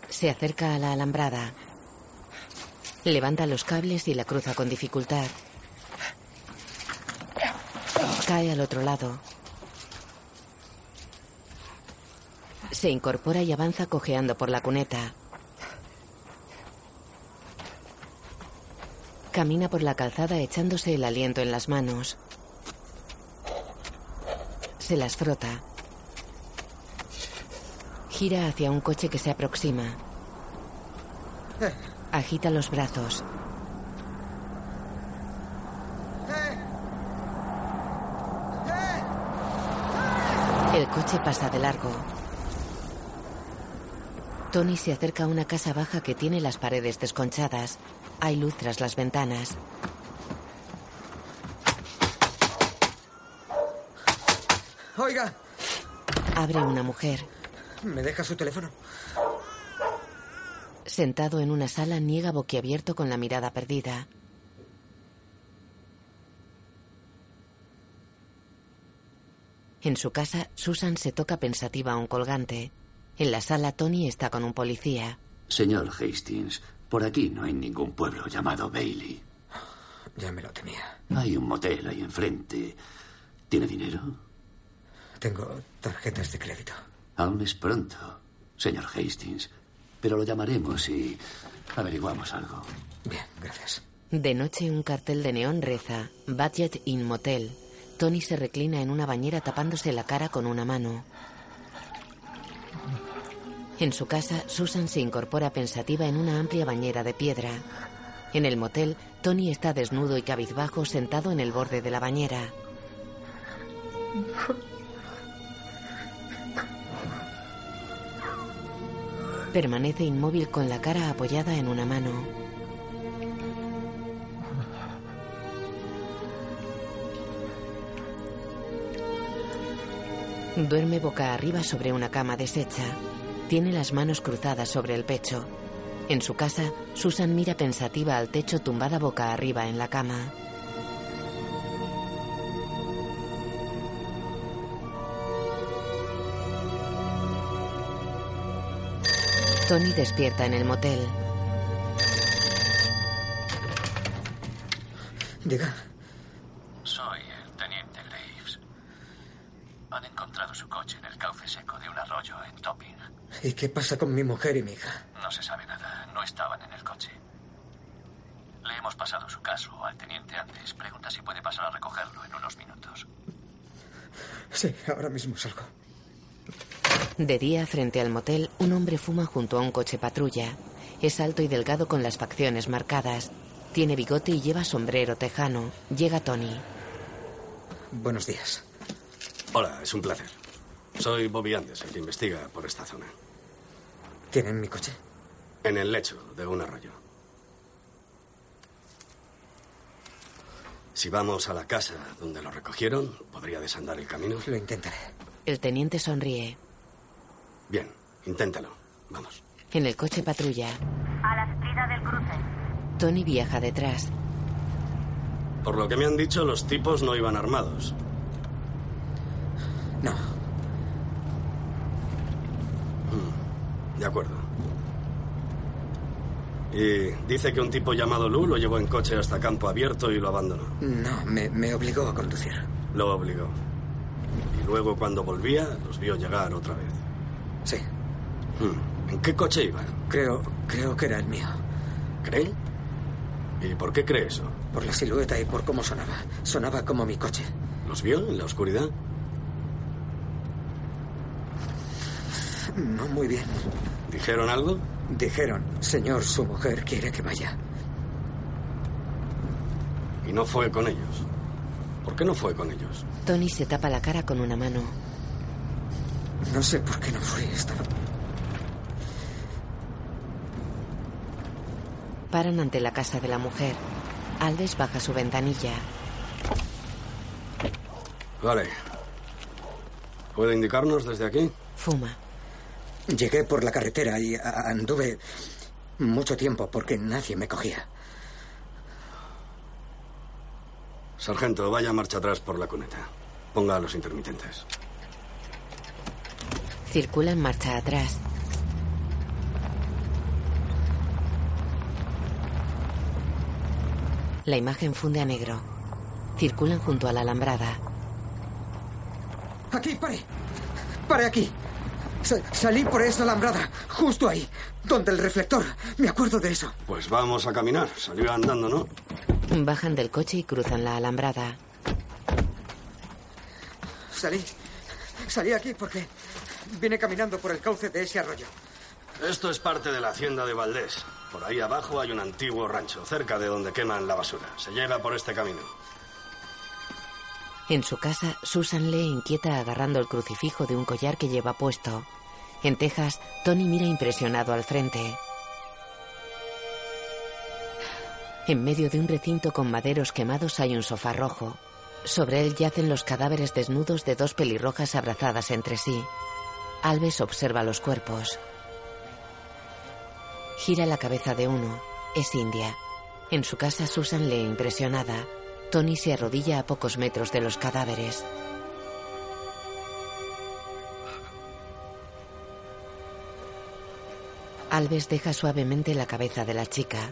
Se acerca a la alambrada. Levanta los cables y la cruza con dificultad. Cae al otro lado. Se incorpora y avanza cojeando por la cuneta. Camina por la calzada echándose el aliento en las manos. Se las frota. Gira hacia un coche que se aproxima. Agita los brazos. El coche pasa de largo. Tony se acerca a una casa baja que tiene las paredes desconchadas. Hay luz tras las ventanas. Oiga, Abre una mujer. ¿me deja su teléfono? Sentado en una sala, niega boquiabierto con la mirada perdida. En su casa, Susan se toca pensativa a un colgante. En la sala, Tony está con un policía. Señor Hastings, por aquí no hay ningún pueblo llamado Bailey. Ya me lo temía. Hay un motel ahí enfrente. ¿Tiene dinero? Tengo tarjetas de crédito. Aún es pronto, señor Hastings. Pero lo llamaremos y averiguamos algo. Bien, gracias. De noche, un cartel de neón reza: Budget in Motel. Tony se reclina en una bañera tapándose la cara con una mano. En su casa, Susan se incorpora pensativa en una amplia bañera de piedra. En el motel, Tony está desnudo y cabizbajo sentado en el borde de la bañera. Permanece inmóvil con la cara apoyada en una mano. Duerme boca arriba sobre una cama deshecha. Tiene las manos cruzadas sobre el pecho. En su casa, Susan mira pensativa al techo tumbada boca arriba en la cama. Tony despierta en el motel. Diga. Soy el teniente Graves. Han encontrado su coche en el cauce seco de un arroyo en Topping. ¿Y qué pasa con mi mujer y mi hija? No se sabe nada. No estaban en el coche. Le hemos pasado su caso al teniente antes. Pregunta si puede pasar a recogerlo en unos minutos. Sí, ahora mismo salgo. De día, frente al motel, un hombre fuma junto a un coche patrulla. Es alto y delgado con las facciones marcadas. Tiene bigote y lleva sombrero tejano. Llega Tony. Buenos días. Hola, es un placer. Soy Bobby Andes, el que investiga por esta zona. ¿Tienen mi coche? En el lecho de un arroyo. Si vamos a la casa donde lo recogieron, podría desandar el camino. Lo intentaré. El teniente sonríe. Bien, inténtalo. Vamos. En el coche patrulla. A la salida del cruce. Tony viaja detrás. Por lo que me han dicho, los tipos no iban armados. No. De acuerdo. Y dice que un tipo llamado Lou lo llevó en coche hasta campo abierto y lo abandonó. No, me, me obligó a conducir. Lo obligó. Y luego cuando volvía, los vio llegar otra vez. Sí. Mm, ¿En qué coche iban? Creo, creo que era el mío. ¿Cree? ¿Y por qué cree eso? Por la silueta y por cómo sonaba. Sonaba como mi coche. ¿Los vio en la oscuridad? No muy bien. ¿Dijeron algo? Dijeron, señor, su mujer quiere que vaya. Y no fue con ellos. ¿Por qué no fue con ellos? Tony se tapa la cara con una mano. No sé por qué no fue. Estaba... Paran ante la casa de la mujer. Alves baja su ventanilla. Vale. ¿Puede indicarnos desde aquí? Fuma. Llegué por la carretera y anduve mucho tiempo porque nadie me cogía. Sargento, vaya marcha atrás por la cuneta. Ponga a los intermitentes. Circula en marcha atrás. La imagen funde a negro. Circulan junto a la alambrada. Aquí, pare. Pare aquí. Sa- salí por esa alambrada, justo ahí, donde el reflector. Me acuerdo de eso. Pues vamos a caminar. Salió andando, ¿no? Bajan del coche y cruzan la alambrada. Salí. Salí aquí porque vine caminando por el cauce de ese arroyo. Esto es parte de la hacienda de Valdés. Por ahí abajo hay un antiguo rancho, cerca de donde queman la basura. Se llega por este camino. En su casa, Susan lee inquieta agarrando el crucifijo de un collar que lleva puesto. En Texas, Tony mira impresionado al frente. En medio de un recinto con maderos quemados hay un sofá rojo. Sobre él yacen los cadáveres desnudos de dos pelirrojas abrazadas entre sí. Alves observa los cuerpos. Gira la cabeza de uno. Es India. En su casa, Susan lee impresionada. Tony se arrodilla a pocos metros de los cadáveres. Alves deja suavemente la cabeza de la chica.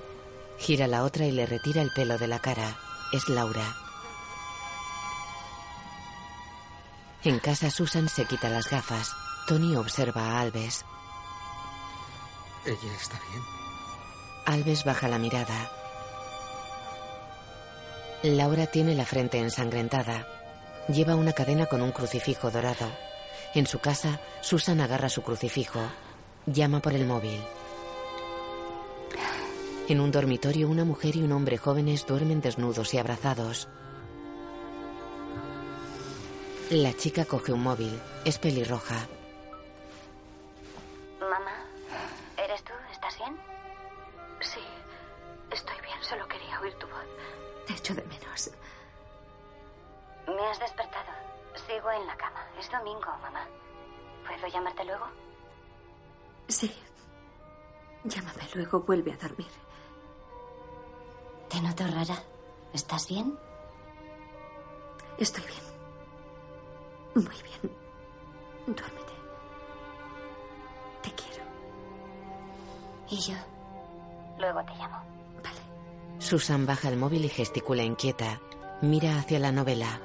Gira la otra y le retira el pelo de la cara. Es Laura. En casa Susan se quita las gafas. Tony observa a Alves. Ella está bien. Alves baja la mirada. Laura tiene la frente ensangrentada. Lleva una cadena con un crucifijo dorado. En su casa, Susan agarra su crucifijo. Llama por el móvil. En un dormitorio, una mujer y un hombre jóvenes duermen desnudos y abrazados. La chica coge un móvil. Es pelirroja. Mamá, ¿eres tú? ¿Estás bien? Sí, estoy bien, solo quería oír tu voz. Te echo de menos. Me has despertado. Sigo en la cama. Es domingo, mamá. ¿Puedo llamarte luego? Sí. Llámame luego, vuelve a dormir. Te noto rara. ¿Estás bien? Estoy bien. Muy bien. Duérmete. Te quiero. ¿Y yo? Luego te llamo. Susan baja el móvil y gesticula inquieta. Mira hacia la novela.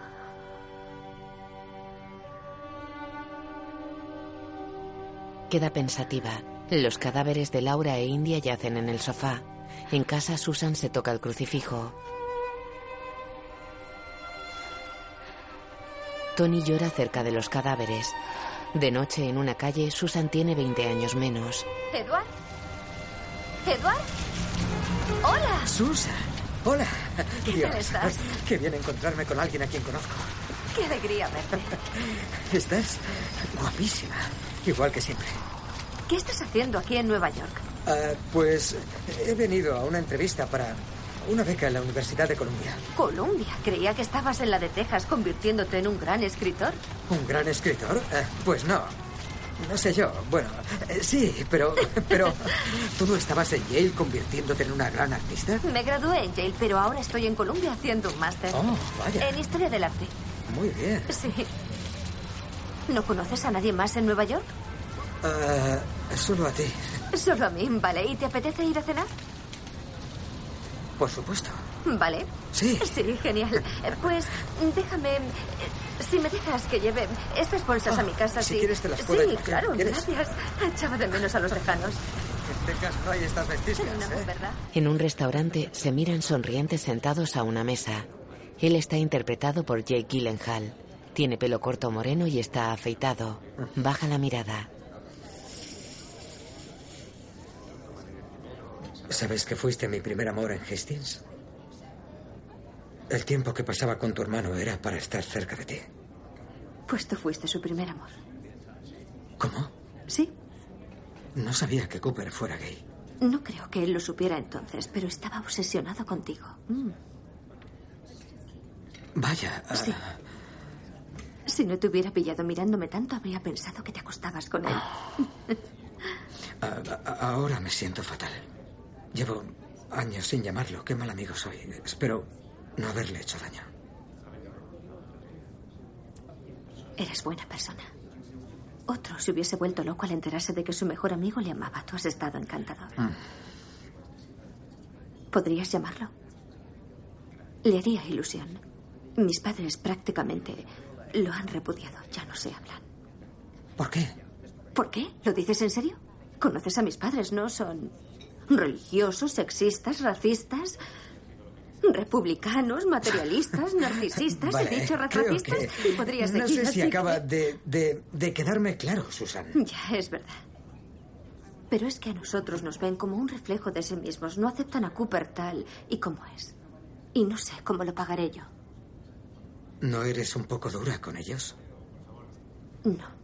Queda pensativa. Los cadáveres de Laura e India yacen en el sofá. En casa, Susan se toca el crucifijo. Tony llora cerca de los cadáveres. De noche, en una calle, Susan tiene 20 años menos. ¿Eduard? ¿Eduard? ¡Hola! Susan. Hola. ¿Qué Dios, tal estás? Qué bien encontrarme con alguien a quien conozco. ¡Qué alegría verte! Estás guapísima. Igual que siempre. ¿Qué estás haciendo aquí en Nueva York? Ah, pues he venido a una entrevista para una beca en la Universidad de Columbia. Columbia. Creía que estabas en la de Texas convirtiéndote en un gran escritor. ¿Un gran escritor? Eh, pues no. No sé yo. Bueno, eh, sí, pero, pero ¿tú no estabas en Yale convirtiéndote en una gran artista? Me gradué en Yale, pero ahora estoy en Columbia haciendo un máster. Oh, vaya. En Historia del Arte. Muy bien. Sí. ¿No conoces a nadie más en Nueva York? Ah, solo a ti, Solo a mí, ¿vale? ¿Y te apetece ir a cenar? por supuesto. ¿Vale? Sí. Sí, genial. Eh, Pues déjame. eh, Si me dejas que lleve estas bolsas a mi casa, Ah, si sí. quieres te las puedo Sí, claro, ¿Quieres? gracias. Echaba de menos a los lejanos. En Texas no hay estas ventiscas, No, ¿eh? ¿verdad? En un restaurante se miran sonrientes sentados a una mesa. Él está interpretado por Jake Gyllenhaal. Tiene pelo corto moreno y está afeitado. Baja la mirada. ¿Sabes que fuiste mi primer amor en Hastings? El tiempo que pasaba con tu hermano era para estar cerca de ti. Pues tú fuiste su primer amor. ¿Cómo? Sí. No sabía que Cooper fuera gay. No creo que él lo supiera entonces, pero estaba obsesionado contigo. Mm. Vaya. Sí. Si no te hubiera pillado mirándome tanto, habría pensado que te acostabas con él. ah, ah, ahora me siento fatal. Llevo años sin llamarlo. Qué mal amigo soy. Espero no haberle hecho daño. Eres buena persona. Otro se hubiese vuelto loco al enterarse de que su mejor amigo le amaba. Tú has estado encantador. Mm. ¿Podrías llamarlo? Le haría ilusión. Mis padres prácticamente lo han repudiado. Ya no se hablan. ¿Por qué? ¿Por qué? ¿Lo dices en serio? Conoces a mis padres, ¿no? Son religiosos, sexistas, racistas, republicanos, materialistas, narcisistas. Vale, He dicho racistas que- y podrías No sé si acaba de, de- de quedarme claro, Susan. Ya, es verdad. Pero es que a nosotros nos ven como un reflejo de sí mismos. No aceptan a Cooper tal y como es. Y no sé cómo lo pagaré yo. ¿No eres un poco dura con ellos? No.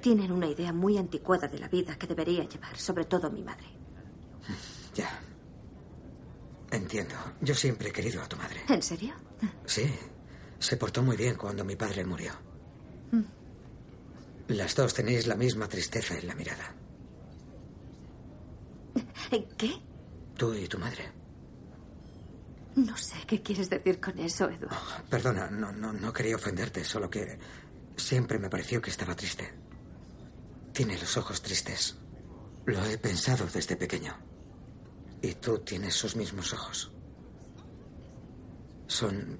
Tienen una idea muy anticuada de la vida que debería llevar, sobre todo mi madre. Ya. Entiendo. Yo siempre he querido a tu madre. ¿En serio? Sí. Se portó muy bien cuando mi padre murió. Mm. Las dos tenéis la misma tristeza en la mirada. ¿Qué? Tú y tu madre. No sé qué quieres decir con eso, Edward. Perdona, no, no, no quería ofenderte, solo que siempre me pareció que estaba triste. Tiene los ojos tristes. Lo he pensado desde pequeño. Y tú tienes sus mismos ojos. Son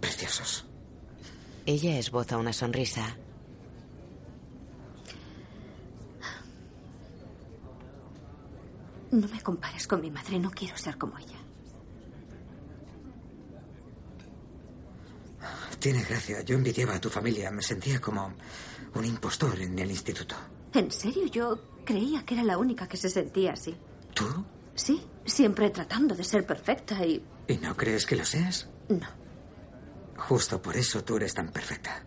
preciosos. Ella esboza una sonrisa. No me compares con mi madre, no quiero ser como ella. Tiene gracia. Yo envidiaba a tu familia. Me sentía como un impostor en el instituto. ¿En serio? Yo creía que era la única que se sentía así. ¿Tú? Sí, siempre tratando de ser perfecta y... ¿Y no crees que lo seas? No. Justo por eso tú eres tan perfecta.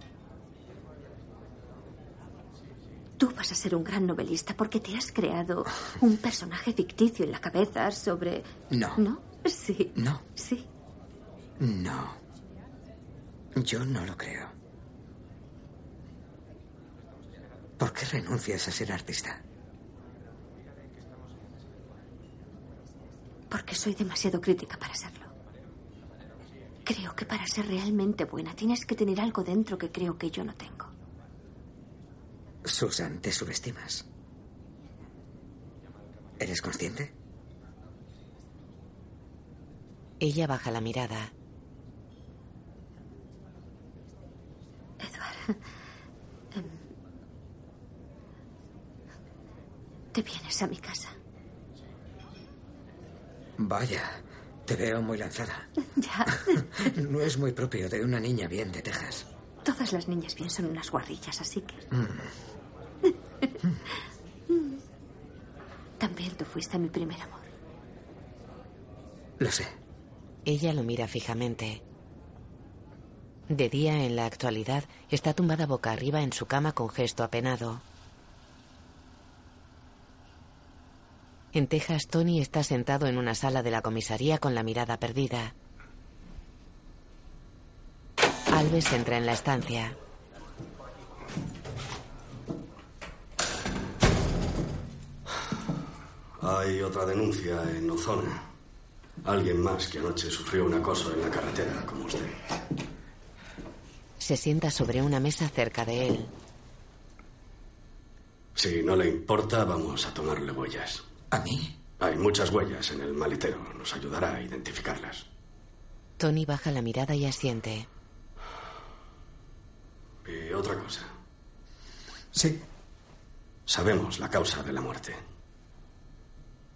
Tú vas a ser un gran novelista porque te has creado un personaje ficticio en la cabeza sobre... No. ¿No? Sí. No. Sí. No. Yo no lo creo. ¿Por qué renuncias a ser artista? Porque soy demasiado crítica para serlo. Creo que para ser realmente buena tienes que tener algo dentro que creo que yo no tengo. Susan, te subestimas. ¿Eres consciente? Ella baja la mirada. Edward. em, Te vienes a mi casa. Vaya, te veo muy lanzada. Ya. No es muy propio de una niña bien de Texas. Todas las niñas bien son unas guarrillas, así que... Mm, También tú fuiste mi primer amor. Lo sé. Ella lo mira fijamente. De día, en la actualidad, está tumbada boca arriba en su cama con gesto apenado. En Texas, Tony está sentado en una sala de la comisaría con la mirada perdida. Alves entra en la estancia. Hay otra denuncia en Ozona. Alguien más que anoche sufrió un acoso en la carretera, como usted. Se sienta sobre una mesa cerca de él. Si no le importa, vamos a tomarle huellas. ¿A mí? Hay muchas huellas en el maletero. Nos ayudará a identificarlas. Tony baja la mirada y asiente. Y otra cosa. Sí. Sabemos la causa de la muerte.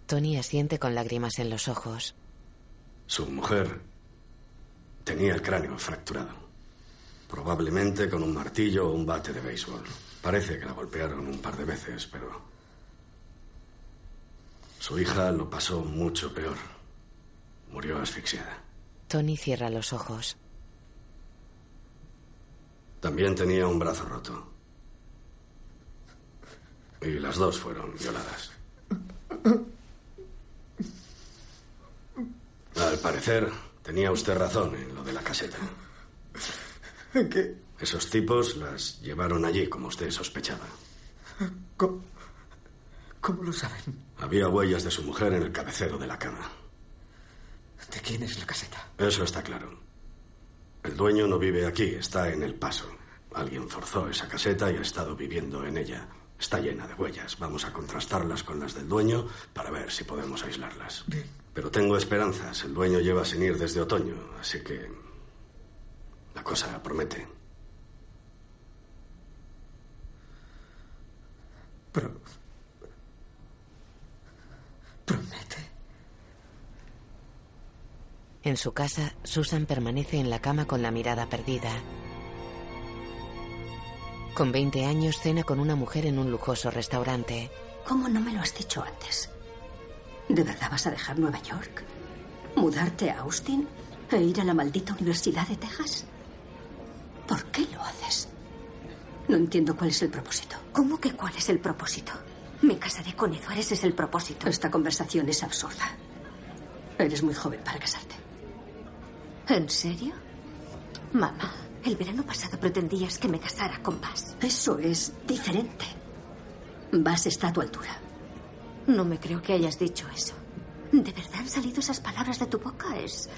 Tony asiente con lágrimas en los ojos. Su mujer Tenía el cráneo fracturado. Probablemente con un martillo o un bate de béisbol. Parece que la golpearon un par de veces, pero... Su hija lo pasó mucho peor. Murió asfixiada. Tony cierra los ojos. También tenía un brazo roto. Y las dos fueron violadas. Al parecer, tenía usted razón en lo de la caseta. ¿En qué? Esos tipos las llevaron allí, como usted sospechaba. ¿Cómo, cómo lo saben? Había huellas de su mujer en el cabecero de la cama. ¿De quién es la caseta? Eso está claro. El dueño no vive aquí, está en el paso. Alguien forzó esa caseta y ha estado viviendo en ella. Está llena de huellas. Vamos a contrastarlas con las del dueño para ver si podemos aislarlas. Bien. Pero tengo esperanzas. El dueño lleva sin ir desde otoño, así que la cosa promete. Pero... Promete. En su casa, Susan permanece en la cama con la mirada perdida. Con 20 años cena con una mujer en un lujoso restaurante. ¿Cómo no me lo has dicho antes? ¿De verdad vas a dejar Nueva York? ¿Mudarte a Austin? ¿E ir a la maldita Universidad de Texas? ¿Por qué lo haces? No entiendo cuál es el propósito. ¿Cómo que cuál es el propósito? Me casaré con Edward, ese es el propósito. Esta conversación es absurda. Eres muy joven para casarte. ¿En serio? Mamá, el verano pasado pretendías que me casara con Bass. Eso es diferente. Bass está a tu altura. No me creo que hayas dicho eso. ¿De verdad han salido esas palabras de tu boca? Es...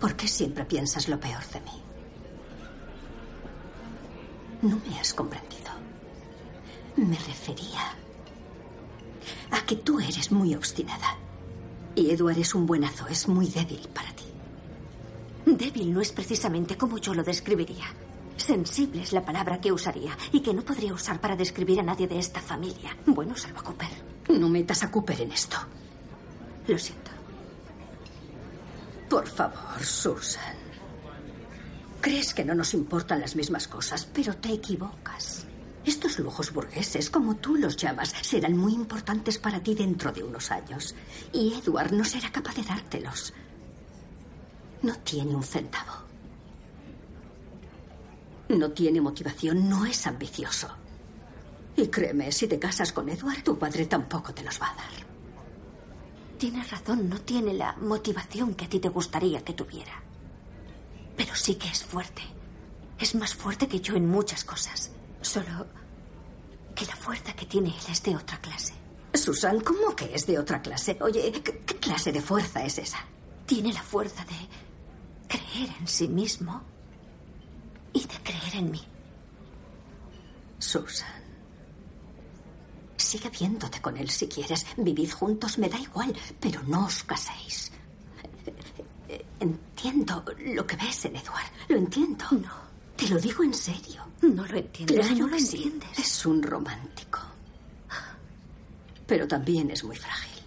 ¿Por qué siempre piensas lo peor de mí? No me has comprendido. Me refería a que tú eres muy obstinada. Y Edward es un buenazo, es muy débil para ti. Débil no es precisamente como yo lo describiría. Sensible es la palabra que usaría y que no podría usar para describir a nadie de esta familia. Bueno, salvo a Cooper. No metas a Cooper en esto. Lo siento. Por favor, Susan. Crees que no nos importan las mismas cosas, pero te equivocas. Estos lujos burgueses, como tú los llamas, serán muy importantes para ti dentro de unos años. Y Edward no será capaz de dártelos. No tiene un centavo. No tiene motivación, no es ambicioso. Y créeme, si te casas con Edward, tu padre tampoco te los va a dar. Tienes razón, no tiene la motivación que a ti te gustaría que tuviera. Pero sí que es fuerte. Es más fuerte que yo en muchas cosas. Solo que la fuerza que tiene él es de otra clase. Susan, ¿cómo que es de otra clase? Oye, ¿qué, qué clase de fuerza es esa? Tiene la fuerza de creer en sí mismo y de creer en mí. Susan. Sigue viéndote con él si quieres. Vivid juntos, me da igual, pero no os caséis. Entiendo lo que ves en Edward. Lo entiendo. No. Te lo digo en serio. No lo entiendes. Claro no lo sí. entiendes. Es un romántico. Pero también es muy frágil.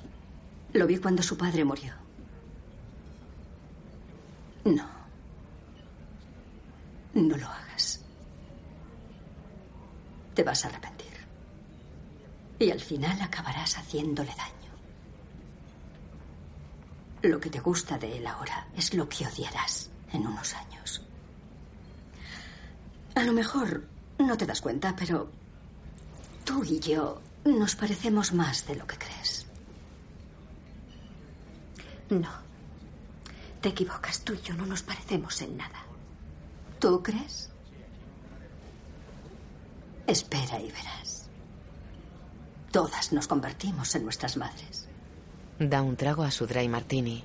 Lo vi cuando su padre murió. No. No lo hagas. Te vas a arrepentir. Y al final acabarás haciéndole daño. Lo que te gusta de él ahora es lo que odiarás en unos años. A lo mejor no te das cuenta, pero tú y yo nos parecemos más de lo que crees. No. Te equivocas. Tú y yo no nos parecemos en nada. ¿Tú crees? Espera y verás. Todas nos convertimos en nuestras madres. Da un trago a su dry martini.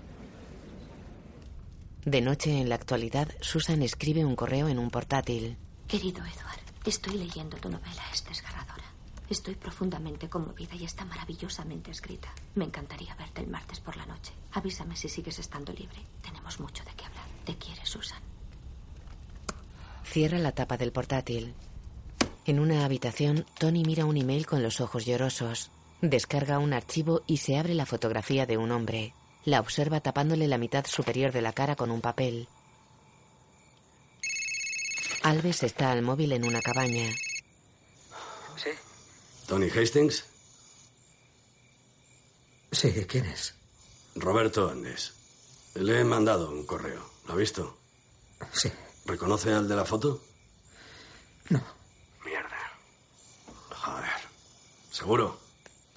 De noche, en la actualidad, Susan escribe un correo en un portátil. Querido Edward, estoy leyendo tu novela. Es desgarradora. Estoy profundamente conmovida y está maravillosamente escrita. Me encantaría verte el martes por la noche. Avísame si sigues estando libre. Tenemos mucho de qué hablar. Te quiere, Susan. Cierra la tapa del portátil. En una habitación, Tony mira un email con los ojos llorosos. Descarga un archivo y se abre la fotografía de un hombre. La observa tapándole la mitad superior de la cara con un papel. Alves está al móvil en una cabaña. Sí. ¿Tony Hastings? Sí, ¿quién es? Roberto Andes. Le he mandado un correo. ¿Lo ha visto? Sí. ¿Reconoce al de la foto? No. Mierda. Joder. ¿Seguro?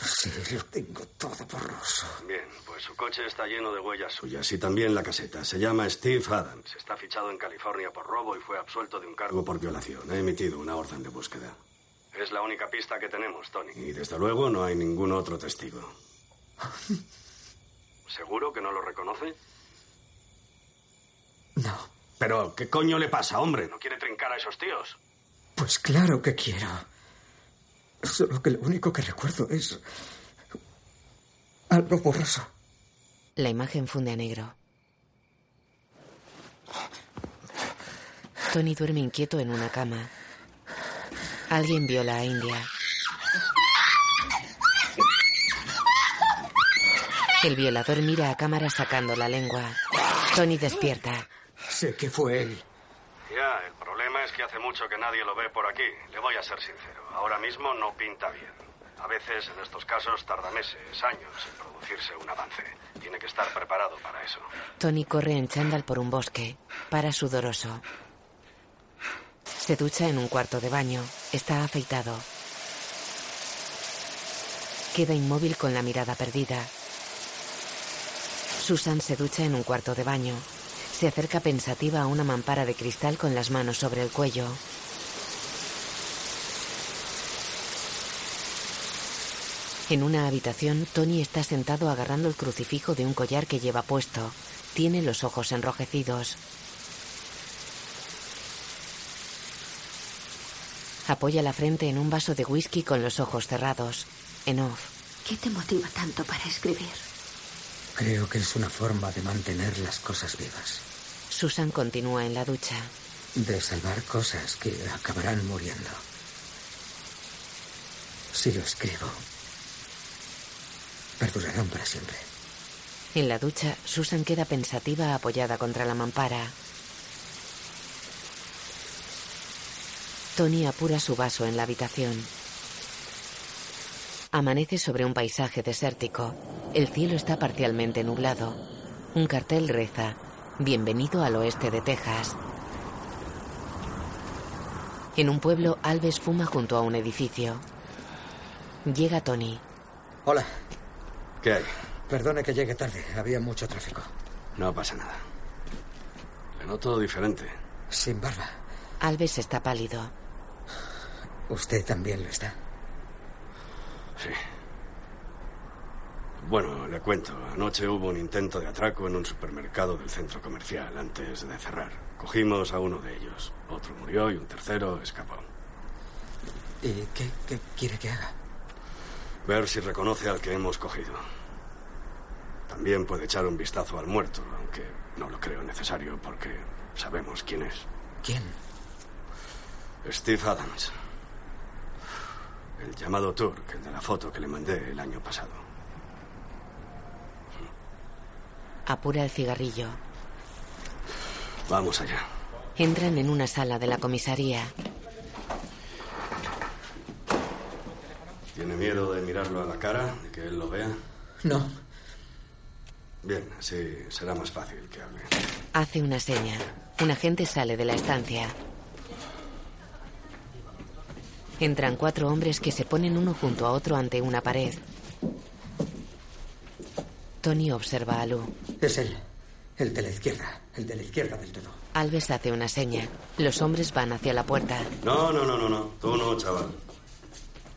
Sí, lo tengo todo borroso. Bien, pues su coche está lleno de huellas suyas y también la caseta. Se llama Steve Adams. Está fichado en California por robo y fue absuelto de un cargo por violación. He emitido una orden de búsqueda. Es la única pista que tenemos, Tony. Y desde luego no hay ningún otro testigo. ¿Seguro que no lo reconoce? No. Pero, ¿qué coño le pasa, hombre? ¿No quiere trincar a esos tíos? Pues claro que quiero. Solo que lo único que recuerdo es. algo borroso. La imagen funde a negro. Tony duerme inquieto en una cama. Alguien viola a India. El violador mira a cámara sacando la lengua. Tony despierta. Sé que fue él. Es que hace mucho que nadie lo ve por aquí. Le voy a ser sincero. Ahora mismo no pinta bien. A veces en estos casos tarda meses, años en producirse un avance. Tiene que estar preparado para eso. Tony corre en chándal por un bosque. Para sudoroso. Se ducha en un cuarto de baño. Está afeitado. Queda inmóvil con la mirada perdida. Susan se ducha en un cuarto de baño. Se acerca pensativa a una mampara de cristal con las manos sobre el cuello. En una habitación, Tony está sentado agarrando el crucifijo de un collar que lleva puesto. Tiene los ojos enrojecidos. Apoya la frente en un vaso de whisky con los ojos cerrados. En off. ¿Qué te motiva tanto para escribir? Creo que es una forma de mantener las cosas vivas. Susan continúa en la ducha. De salvar cosas que acabarán muriendo. Si lo escribo, perdurarán para siempre. En la ducha, Susan queda pensativa apoyada contra la mampara. Tony apura su vaso en la habitación. Amanece sobre un paisaje desértico. El cielo está parcialmente nublado. Un cartel reza, Bienvenido al oeste de Texas. En un pueblo, Alves fuma junto a un edificio. Llega Tony. Hola. ¿Qué hay? Perdone que llegue tarde. Había mucho tráfico. No pasa nada. Le noto diferente. Sin barba. Alves está pálido. Usted también lo está. Sí. Bueno, le cuento. Anoche hubo un intento de atraco en un supermercado del centro comercial antes de cerrar. Cogimos a uno de ellos. Otro murió y un tercero escapó. ¿Y qué, qué quiere que haga? Ver si reconoce al que hemos cogido. También puede echar un vistazo al muerto, aunque no lo creo necesario porque sabemos quién es. ¿Quién? Steve Adams. El llamado Turk, el de la foto que le mandé el año pasado. Apura el cigarrillo. Vamos allá. Entran en una sala de la comisaría. ¿Tiene miedo de mirarlo a la cara, de que él lo vea? No. Bien, así será más fácil que hable. Hace una seña. Un agente sale de la estancia. Entran cuatro hombres que se ponen uno junto a otro ante una pared. Tony observa a Lou. Es él. El de la izquierda. El de la izquierda del todo. Alves hace una seña. Los hombres van hacia la puerta. No, no, no, no, no. Tú no, chaval.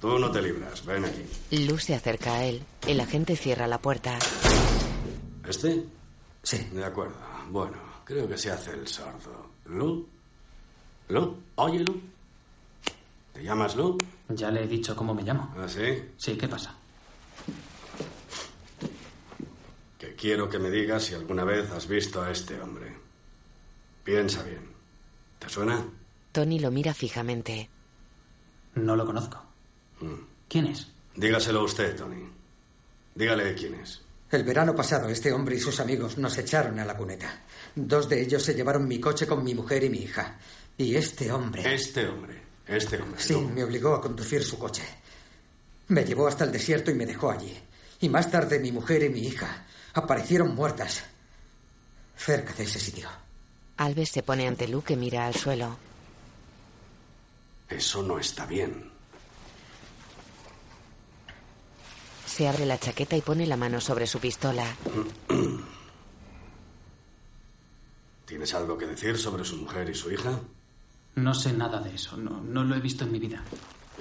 Tú no te libras. Ven aquí. Lou se acerca a él. El agente cierra la puerta. ¿Este? Sí. De acuerdo. Bueno, creo que se hace el sordo. ¿Lu? ¿Lu? Oye, Lu. ¿Te llamas Lu? Ya le he dicho cómo me llamo. ¿Ah, sí? Sí, ¿qué pasa? Quiero que me digas si alguna vez has visto a este hombre. Piensa bien. ¿Te suena? Tony lo mira fijamente. No lo conozco. Mm. ¿Quién es? Dígaselo usted, Tony. Dígale quién es. El verano pasado este hombre y sus amigos nos echaron a la cuneta. Dos de ellos se llevaron mi coche con mi mujer y mi hija. Y este hombre... Este hombre, este hombre. Sí, me obligó a conducir su coche. Me llevó hasta el desierto y me dejó allí. Y más tarde mi mujer y mi hija aparecieron muertas cerca de ese sitio. Alves se pone ante Luke que mira al suelo. Eso no está bien. Se abre la chaqueta y pone la mano sobre su pistola. ¿Tienes algo que decir sobre su mujer y su hija? No sé nada de eso. No, no lo he visto en mi vida.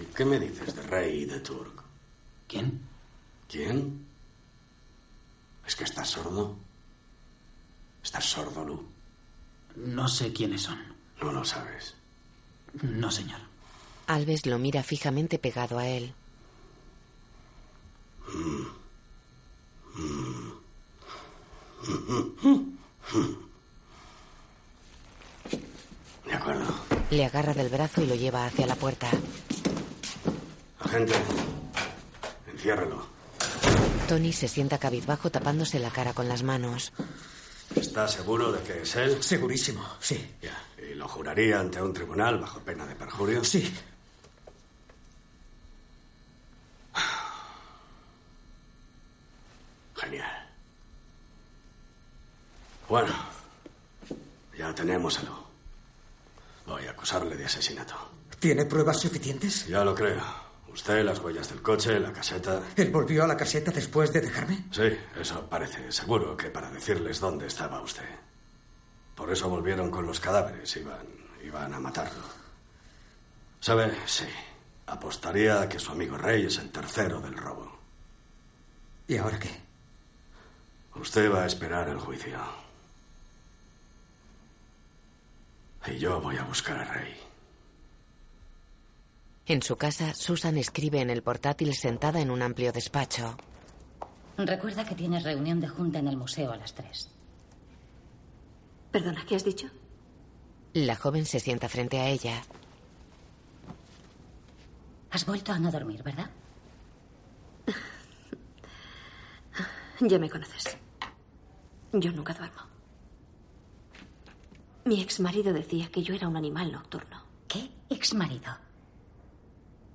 ¿Y qué me dices de Rey y de Turk? ¿Quién? ¿Quién? ¿Es que estás sordo? ¿Estás sordo, Lu? No sé quiénes son. No lo sabes. No, señor. Alves lo mira fijamente pegado a él. De acuerdo. Le agarra del brazo y lo lleva hacia la puerta. Agente, enciérrelo. Tony se sienta cabizbajo tapándose la cara con las manos. ¿Está seguro de que es él? Segurísimo, sí. Ya. ¿Y lo juraría ante un tribunal bajo pena de perjurio? Sí. Genial. Bueno, ya tenemos a Lu. Voy a acusarle de asesinato. ¿Tiene pruebas suficientes? Ya lo creo. Usted, las huellas del coche, la caseta. ¿Él volvió a la caseta después de dejarme? Sí, eso parece. Seguro que para decirles dónde estaba usted. Por eso volvieron con los cadáveres. Iban, iban a matarlo. ¿Sabe? Sí. Apostaría a que su amigo Rey es el tercero del robo. ¿Y ahora qué? Usted va a esperar el juicio. Y yo voy a buscar a Rey. En su casa, Susan escribe en el portátil sentada en un amplio despacho. Recuerda que tienes reunión de junta en el museo a las tres. Perdona, ¿qué has dicho? La joven se sienta frente a ella. Has vuelto a no dormir, ¿verdad? Ya me conoces. Yo nunca duermo. Mi ex marido decía que yo era un animal nocturno. ¿Qué ex marido?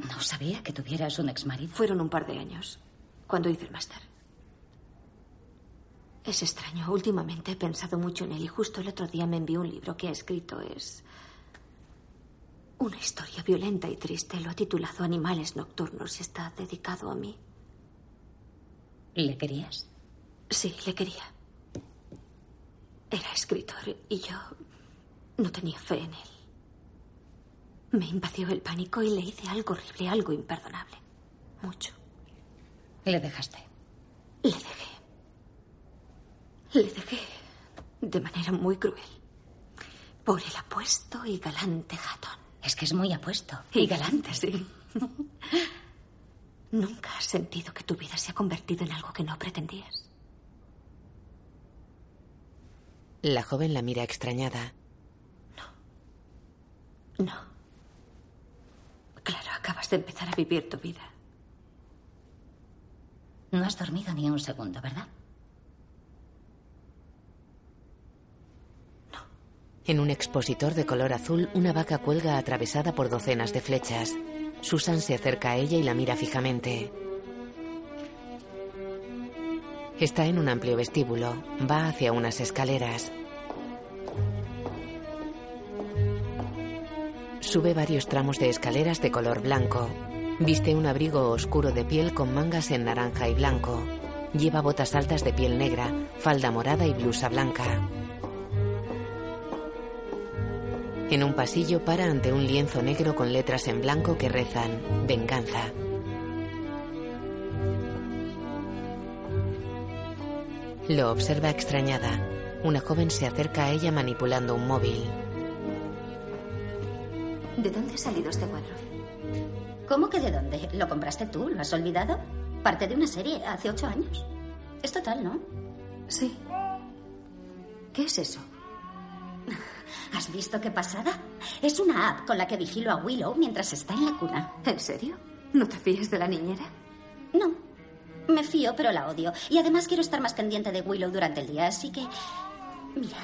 No sabía que tuvieras un ex marido. Fueron un par de años, cuando hice el máster. Es extraño. Últimamente he pensado mucho en él y justo el otro día me envió un libro que ha escrito. Es una historia violenta y triste. Lo ha titulado Animales Nocturnos y está dedicado a mí. ¿Le querías? Sí, le quería. Era escritor y yo no tenía fe en él. Me invadió el pánico y le hice algo horrible, algo imperdonable. Mucho. ¿Le dejaste? Le dejé. Le dejé de manera muy cruel. Por el apuesto y galante Hatton. Es que es muy apuesto. Y galante, sí. ¿Nunca has sentido que tu vida se ha convertido en algo que no pretendías? La joven la mira extrañada. No. Claro, acabas de empezar a vivir tu vida. No has dormido ni un segundo, ¿verdad? En un expositor de color azul, una vaca cuelga atravesada por docenas de flechas. Susan se acerca a ella y la mira fijamente. Está en un amplio vestíbulo. Va hacia unas escaleras. Sube varios tramos de escaleras de color blanco. Viste un abrigo oscuro de piel con mangas en naranja y blanco. Lleva botas altas de piel negra, falda morada y blusa blanca. En un pasillo para ante un lienzo negro con letras en blanco que rezan Venganza. Lo observa extrañada. Una joven se acerca a ella manipulando un móvil. ¿De dónde ha salido este cuadro? ¿Cómo que de dónde? ¿Lo compraste tú? ¿Lo has olvidado? Parte de una serie hace ocho años. Es total, ¿no? Sí. ¿Qué es eso? ¿Has visto qué pasada? Es una app con la que vigilo a Willow mientras está en la cuna. ¿En serio? ¿No te fíes de la niñera? No. Me fío, pero la odio. Y además quiero estar más pendiente de Willow durante el día, así que... Mira,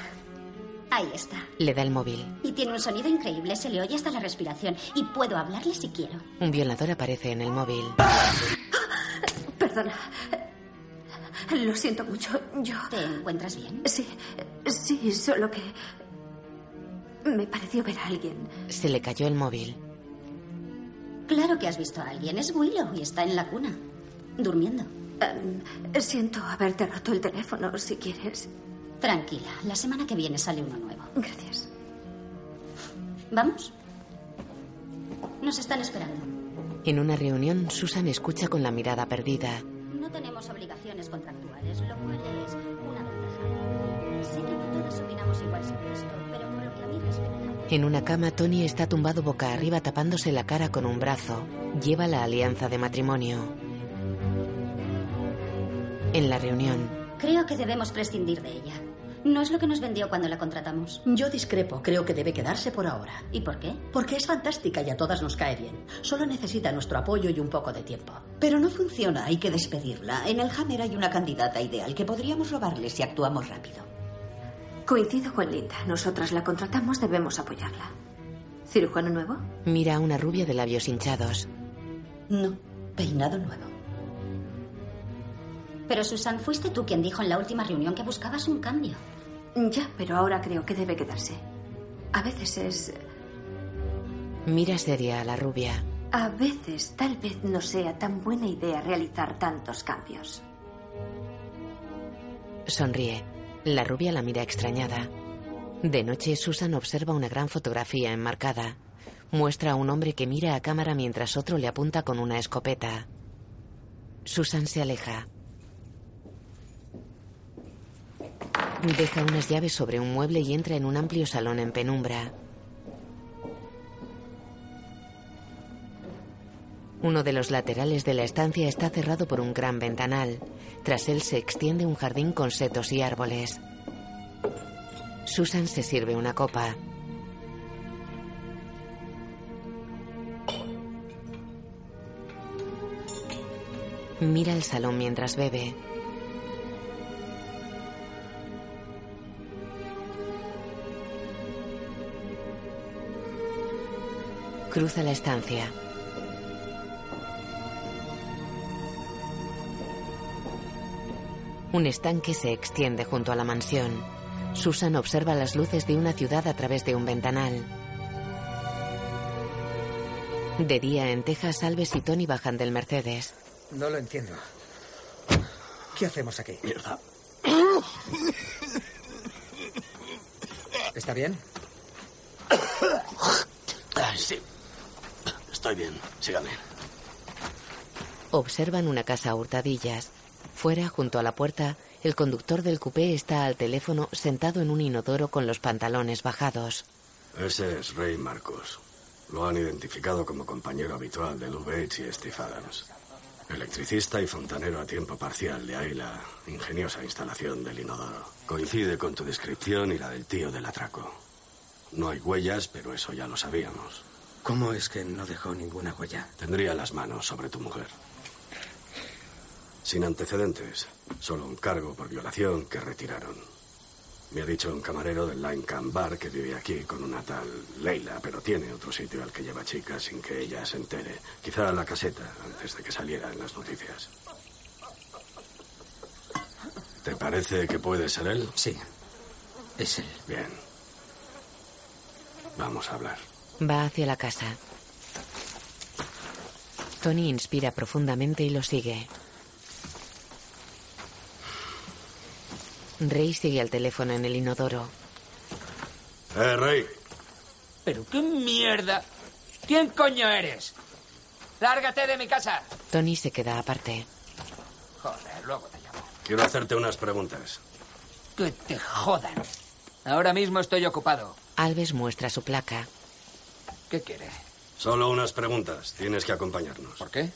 ahí está. Le da el móvil. Y tiene un sonido increíble, se le oye hasta la respiración. Y puedo hablarle si quiero. Un violador aparece en el móvil. Perdona. Lo siento mucho. Yo. ¿Te encuentras bien? Sí, sí, solo que. Me pareció ver a alguien. Se le cayó el móvil. Claro que has visto a alguien. Es Willow y está en la cuna. Durmiendo. Em, siento haberte roto el teléfono, si quieres. Tranquila, la semana que viene sale uno nuevo. Gracias. ¿Vamos? Nos están esperando. En una reunión, Susan escucha con la mirada perdida. No tenemos obligaciones contractuales, lo cual es una ventaja. Sé que no todos opinamos igual sobre esto, pero por lo que a mí respecta... En una cama, Tony está tumbado boca arriba tapándose la cara con un brazo. Lleva la alianza de matrimonio. En la reunión, Creo que debemos prescindir de ella. No es lo que nos vendió cuando la contratamos. Yo discrepo. Creo que debe quedarse por ahora. ¿Y por qué? Porque es fantástica y a todas nos cae bien. Solo necesita nuestro apoyo y un poco de tiempo. Pero no funciona, hay que despedirla. En el Hammer hay una candidata ideal que podríamos robarle si actuamos rápido. Coincido con Linda. Nosotras la contratamos, debemos apoyarla. ¿Cirujano nuevo? mira a una rubia de labios hinchados. No, peinado nuevo. Pero Susan, fuiste tú quien dijo en la última reunión que buscabas un cambio. Ya, pero ahora creo que debe quedarse. A veces es... Mira seria a la rubia. A veces tal vez no sea tan buena idea realizar tantos cambios. Sonríe. La rubia la mira extrañada. De noche, Susan observa una gran fotografía enmarcada. Muestra a un hombre que mira a cámara mientras otro le apunta con una escopeta. Susan se aleja. Deja unas llaves sobre un mueble y entra en un amplio salón en penumbra. Uno de los laterales de la estancia está cerrado por un gran ventanal. Tras él se extiende un jardín con setos y árboles. Susan se sirve una copa. Mira el salón mientras bebe. Cruza la estancia. Un estanque se extiende junto a la mansión. Susan observa las luces de una ciudad a través de un ventanal. De día en Texas, Alves y Tony bajan del Mercedes. No lo entiendo. ¿Qué hacemos aquí? Mierda. ¿Está bien? Sí. Estoy bien. Sígame. Observan una casa a hurtadillas. Fuera, junto a la puerta, el conductor del coupé está al teléfono sentado en un inodoro con los pantalones bajados. Ese es Ray Marcus. Lo han identificado como compañero habitual de Bates y Steve Adams. Electricista y fontanero a tiempo parcial, de ahí la ingeniosa instalación del inodoro. Coincide con tu descripción y la del tío del atraco. No hay huellas, pero eso ya lo sabíamos. ¿Cómo es que no dejó ninguna huella? Tendría las manos sobre tu mujer. Sin antecedentes, solo un cargo por violación que retiraron. Me ha dicho un camarero del Line Camp Bar que vive aquí con una tal Leila, pero tiene otro sitio al que lleva chicas sin que ella se entere. Quizá la caseta, antes de que saliera en las noticias. ¿Te parece que puede ser él? Sí, es él. Bien. Vamos a hablar. Va hacia la casa. Tony inspira profundamente y lo sigue. Rey sigue al teléfono en el inodoro. ¡Eh, Rey! ¿Pero qué mierda? ¿Quién coño eres? ¡Lárgate de mi casa! Tony se queda aparte. Joder, luego te llamo. Quiero hacerte unas preguntas. Que te jodan. Ahora mismo estoy ocupado. Alves muestra su placa. ¿Qué quiere? Solo unas preguntas. Tienes que acompañarnos. ¿Por qué?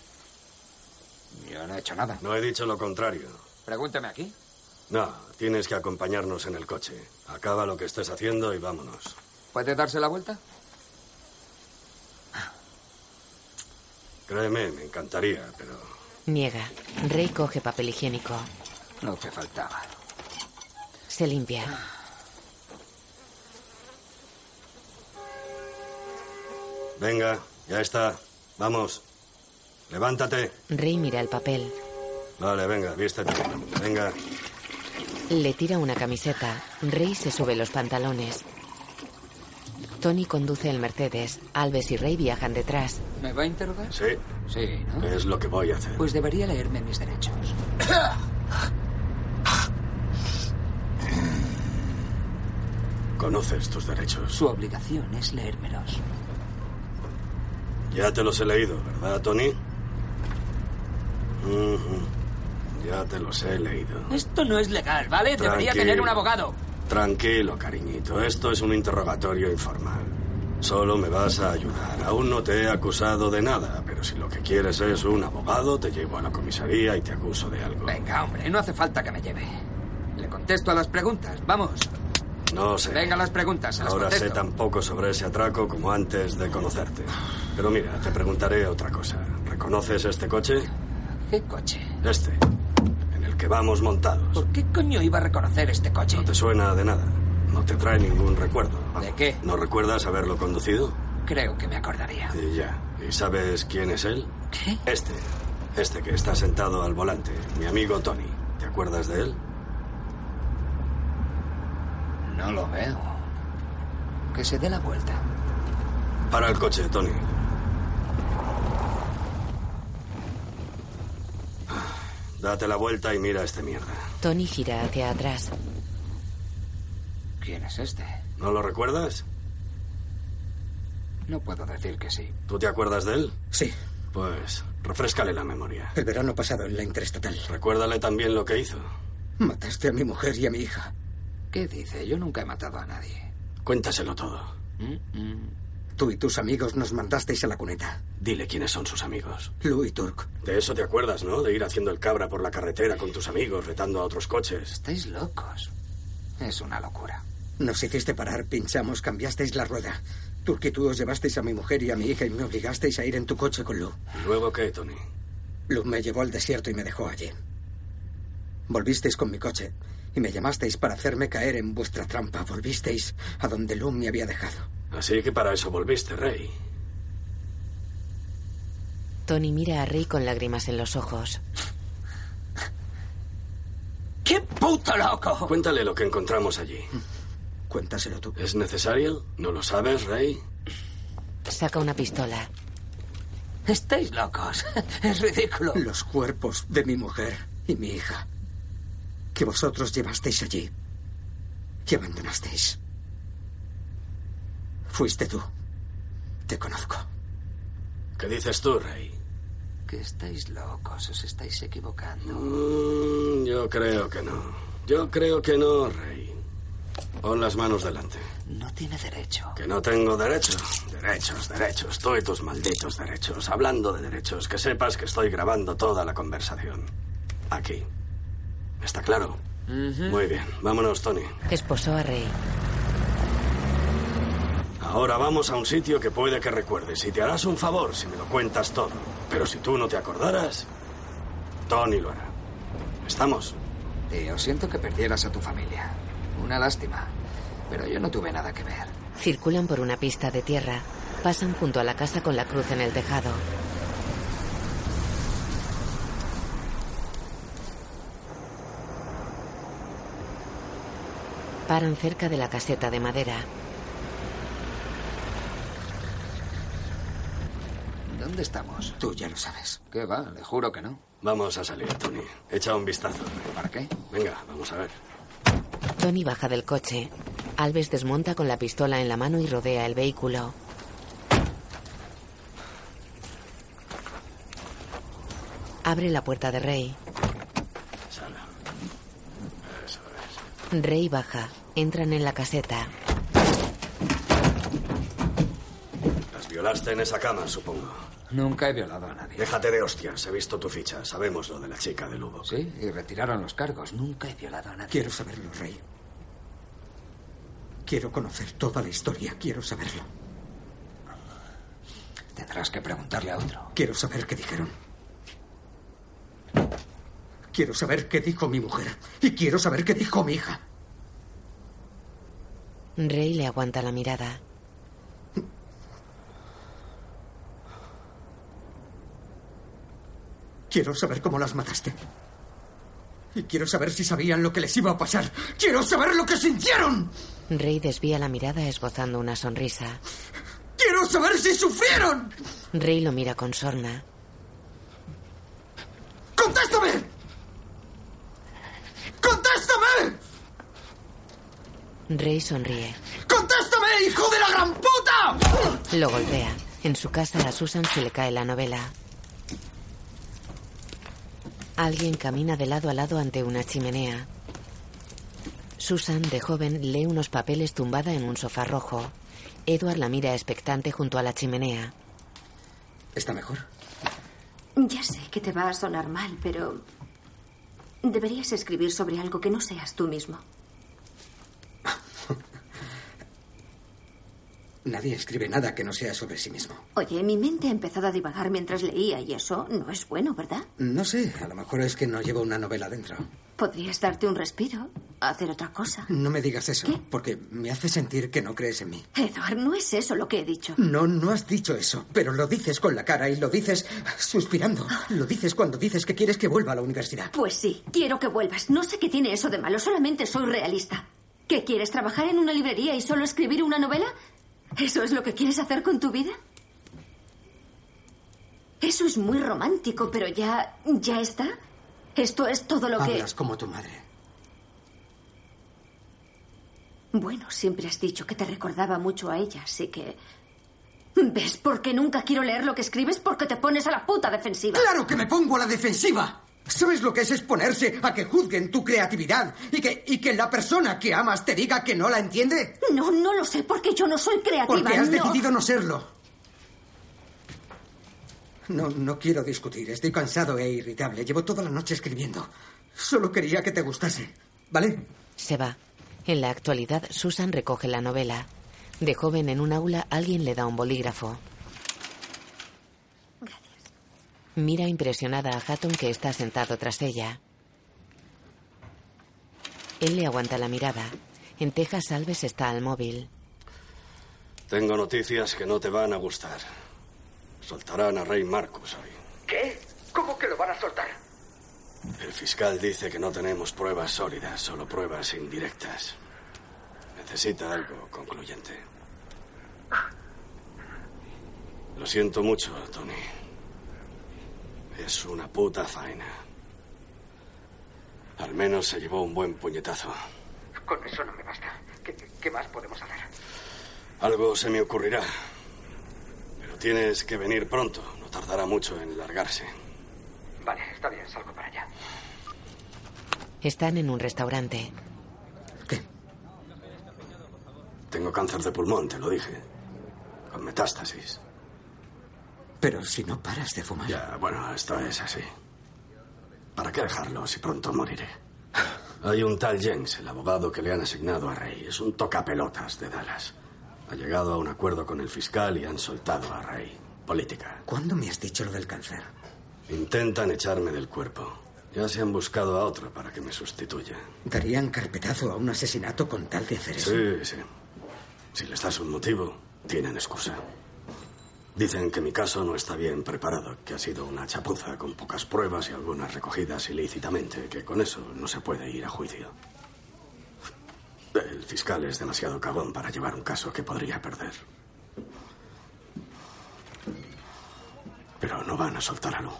Yo no he hecho nada. No he dicho lo contrario. Pregúnteme aquí. No, tienes que acompañarnos en el coche. Acaba lo que estés haciendo y vámonos. ¿Puede darse la vuelta? Créeme, me encantaría, pero Niega. Rey coge papel higiénico. Lo que faltaba. Se limpia. Venga, ya está. Vamos. Levántate. Rey mira el papel. Vale, venga, vístete. Venga. Le tira una camiseta. Rey se sube los pantalones. Tony conduce el Mercedes. Alves y Rey viajan detrás. ¿Me va a interrogar? Sí. Sí, ¿no? Es lo que voy a hacer. Pues debería leerme mis derechos. Conoces tus derechos. Su obligación es leérmelos. Ya te los he leído, ¿verdad, Tony? Ujú. Ya te los he leído. Esto no es legal, ¿vale? Debería tener un abogado. Tranquilo, cariñito. Esto es un interrogatorio informal. Solo me vas a ayudar. Aún no te he acusado de nada, pero si lo que quieres es un abogado, te llevo a la comisaría y te acuso de algo. Venga, hombre, no hace falta que me lleve. Le contesto a las preguntas. Vamos. No sé. Venga, las preguntas, se las Ahora sé tan poco sobre ese atraco como antes de conocerte. Pero mira, te preguntaré otra cosa. ¿Reconoces este coche? ¿Qué coche? Este, en el que vamos montados. ¿Por qué coño iba a reconocer este coche? No te suena de nada. No te trae ningún recuerdo. ¿De qué? ¿No recuerdas haberlo conducido? Creo que me acordaría. Y ya. ¿Y sabes quién es él? ¿Qué? Este. Este que está sentado al volante. Mi amigo Tony. ¿Te acuerdas de él? No lo veo. Que se dé la vuelta. Para el coche, Tony. Date la vuelta y mira a este mierda. Tony gira hacia atrás. ¿Quién es este? ¿No lo recuerdas? No puedo decir que sí. ¿Tú te acuerdas de él? Sí. Pues refrescale la memoria. El verano pasado en la interestatal. Recuérdale también lo que hizo. Mataste a mi mujer y a mi hija. ¿Qué dice? Yo nunca he matado a nadie. Cuéntaselo todo. Tú y tus amigos nos mandasteis a la cuneta. Dile quiénes son sus amigos. Lou y Turk. De eso te acuerdas, ¿no? De ir haciendo el cabra por la carretera con tus amigos, retando a otros coches. Estáis locos. Es una locura. Nos hiciste parar, pinchamos, cambiasteis la rueda. Turk y tú os llevasteis a mi mujer y a mi hija y me obligasteis a ir en tu coche con Lou. ¿Y luego qué, Tony? Lou me llevó al desierto y me dejó allí. Volvisteis con mi coche y me llamasteis para hacerme caer en vuestra trampa. Volvisteis a donde Lou me había dejado. Así que para eso volviste, Rey. Tony mira a Rey con lágrimas en los ojos. ¡Qué puto loco! Cuéntale lo que encontramos allí. Cuéntaselo tú. ¿Es necesario? ¿No lo sabes, Rey? Saca una pistola. Estáis locos. Es ridículo. Los cuerpos de mi mujer y mi hija. Que vosotros llevasteis allí. Y abandonasteis. Fuiste tú. Te conozco. ¿Qué dices tú, Rey? Que estáis locos, os estáis equivocando. Mm, yo creo que no. Yo creo que no, Rey. Pon las manos delante. No tiene derecho. Que no tengo derecho. Derechos, derechos. Tú y tus malditos derechos. Hablando de derechos, que sepas que estoy grabando toda la conversación. Aquí. ¿Está claro? Muy bien. Vámonos, Tony. Esposó a Rey. Ahora vamos a un sitio que puede que recuerdes y te harás un favor si me lo cuentas todo. Pero si tú no te acordaras, Tony lo hará. ¿Estamos? Tío, siento que perdieras a tu familia. Una lástima. Pero yo no tuve nada que ver. Circulan por una pista de tierra. Pasan junto a la casa con la cruz en el tejado. Paran cerca de la caseta de madera. ¿Dónde estamos? Tú ya lo sabes. ¿Qué va? Le juro que no. Vamos a salir, Tony. Echa un vistazo. ¿Para qué? Venga, vamos a ver. Tony baja del coche. Alves desmonta con la pistola en la mano y rodea el vehículo. Abre la puerta de Rey. Sala. Eso es. Rey baja. Entran en la caseta. Las violaste en esa cama, supongo. Nunca he violado a nadie. Déjate de hostias. He visto tu ficha. Sabemos lo de la chica de Lugo. Sí, y retiraron los cargos. Nunca he violado a nadie. Quiero saberlo, Rey. Quiero conocer toda la historia. Quiero saberlo. Tendrás que preguntarle a otro. Quiero saber qué dijeron. Quiero saber qué dijo mi mujer. Y quiero saber qué dijo mi hija. Rey le aguanta la mirada. Quiero saber cómo las mataste. Y quiero saber si sabían lo que les iba a pasar. Quiero saber lo que sintieron. Rey desvía la mirada esbozando una sonrisa. Quiero saber si sufrieron. Rey lo mira con sorna. ¡Contéstame! ¡Contéstame! Rey sonríe. ¡Contéstame, hijo de la gran puta! Lo golpea. En su casa a Susan se le cae la novela. Alguien camina de lado a lado ante una chimenea. Susan, de joven, lee unos papeles tumbada en un sofá rojo. Edward la mira expectante junto a la chimenea. ¿Está mejor? Ya sé que te va a sonar mal, pero deberías escribir sobre algo que no seas tú mismo. Nadie escribe nada que no sea sobre sí mismo. Oye, mi mente ha empezado a divagar mientras leía y eso no es bueno, ¿verdad? No sé, a lo mejor es que no llevo una novela dentro. Podrías darte un respiro, hacer otra cosa. No me digas eso, porque me hace sentir que no crees en mí. Edward, no es eso lo que he dicho. No, no has dicho eso, pero lo dices con la cara y lo dices suspirando. Lo dices cuando dices que quieres que vuelva a la universidad. Pues sí, quiero que vuelvas. No sé qué tiene eso de malo, solamente soy realista. ¿Qué quieres, trabajar en una librería y solo escribir una novela? ¿Eso es lo que quieres hacer con tu vida? Eso es muy romántico, pero ya. ya está. Esto es todo lo que. Hablas como tu madre. Bueno, siempre has dicho que te recordaba mucho a ella, así que. ¿Ves por qué nunca quiero leer lo que escribes? Porque te pones a la puta defensiva. ¡Claro que me pongo a la defensiva! ¿Sabes lo que es exponerse a que juzguen tu creatividad y que, y que la persona que amas te diga que no la entiende? No, no lo sé, porque yo no soy creativa. Porque has no. decidido no serlo. No, no quiero discutir. Estoy cansado e irritable. Llevo toda la noche escribiendo. Solo quería que te gustase. ¿Vale? Se va. En la actualidad, Susan recoge la novela. De joven en un aula, alguien le da un bolígrafo. Mira impresionada a Hatton que está sentado tras ella. Él le aguanta la mirada. En Texas, Alves está al móvil. Tengo noticias que no te van a gustar. Soltarán a Rey Marcus hoy. ¿Qué? ¿Cómo que lo van a soltar? El fiscal dice que no tenemos pruebas sólidas, solo pruebas indirectas. Necesita algo concluyente. Lo siento mucho, Tony. Es una puta faena. Al menos se llevó un buen puñetazo. Con eso no me basta. ¿Qué, qué más podemos hacer? Algo se me ocurrirá. Pero tienes que venir pronto. No tardará mucho en largarse. Vale, está bien, salgo para allá. Están en un restaurante. Tengo cáncer de pulmón, te lo dije. Con metástasis. Pero si no paras de fumar. Ya, bueno, esto es así. ¿Para qué dejarlo si pronto moriré? Hay un tal James, el abogado que le han asignado a Rey. Es un tocapelotas de Dallas. Ha llegado a un acuerdo con el fiscal y han soltado a Rey. Política. ¿Cuándo me has dicho lo del cáncer? Intentan echarme del cuerpo. Ya se han buscado a otro para que me sustituya. ¿Darían carpetazo a un asesinato con tal de hacer eso? Sí, sí. Si les das un motivo, tienen excusa. Dicen que mi caso no está bien preparado, que ha sido una chapuza con pocas pruebas y algunas recogidas ilícitamente, que con eso no se puede ir a juicio. El fiscal es demasiado cagón para llevar un caso que podría perder. Pero no van a soltar a Lu.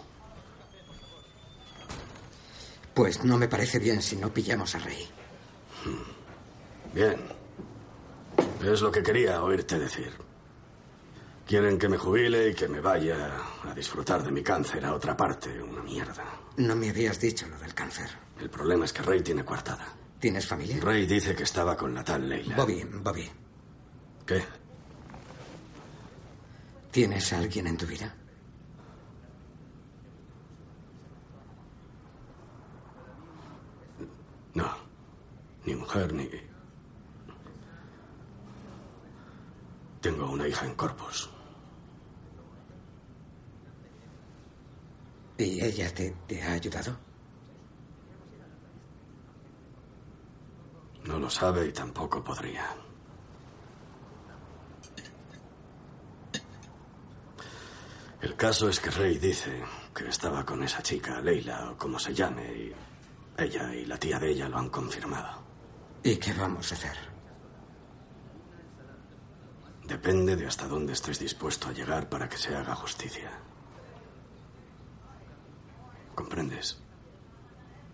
Pues no me parece bien si no pillamos a Rey. Bien. Es lo que quería oírte decir. Quieren que me jubile y que me vaya a disfrutar de mi cáncer a otra parte. Una mierda. No me habías dicho lo del cáncer. El problema es que Rey tiene coartada. ¿Tienes familia? Rey dice que estaba con la tal Leila. Bobby, Bobby. ¿Qué? ¿Tienes a alguien en tu vida? No. Ni mujer, ni... Tengo una hija en Corpus. ¿Y ella te, ha ayudado? No lo sabe y tampoco podría. El caso es que Rey dice que estaba con esa chica, Leila o como se llame, y ella y la tía de ella lo han confirmado. ¿Y qué vamos a hacer? Depende de hasta dónde estés dispuesto a llegar para que se haga justicia. ¿Comprendes?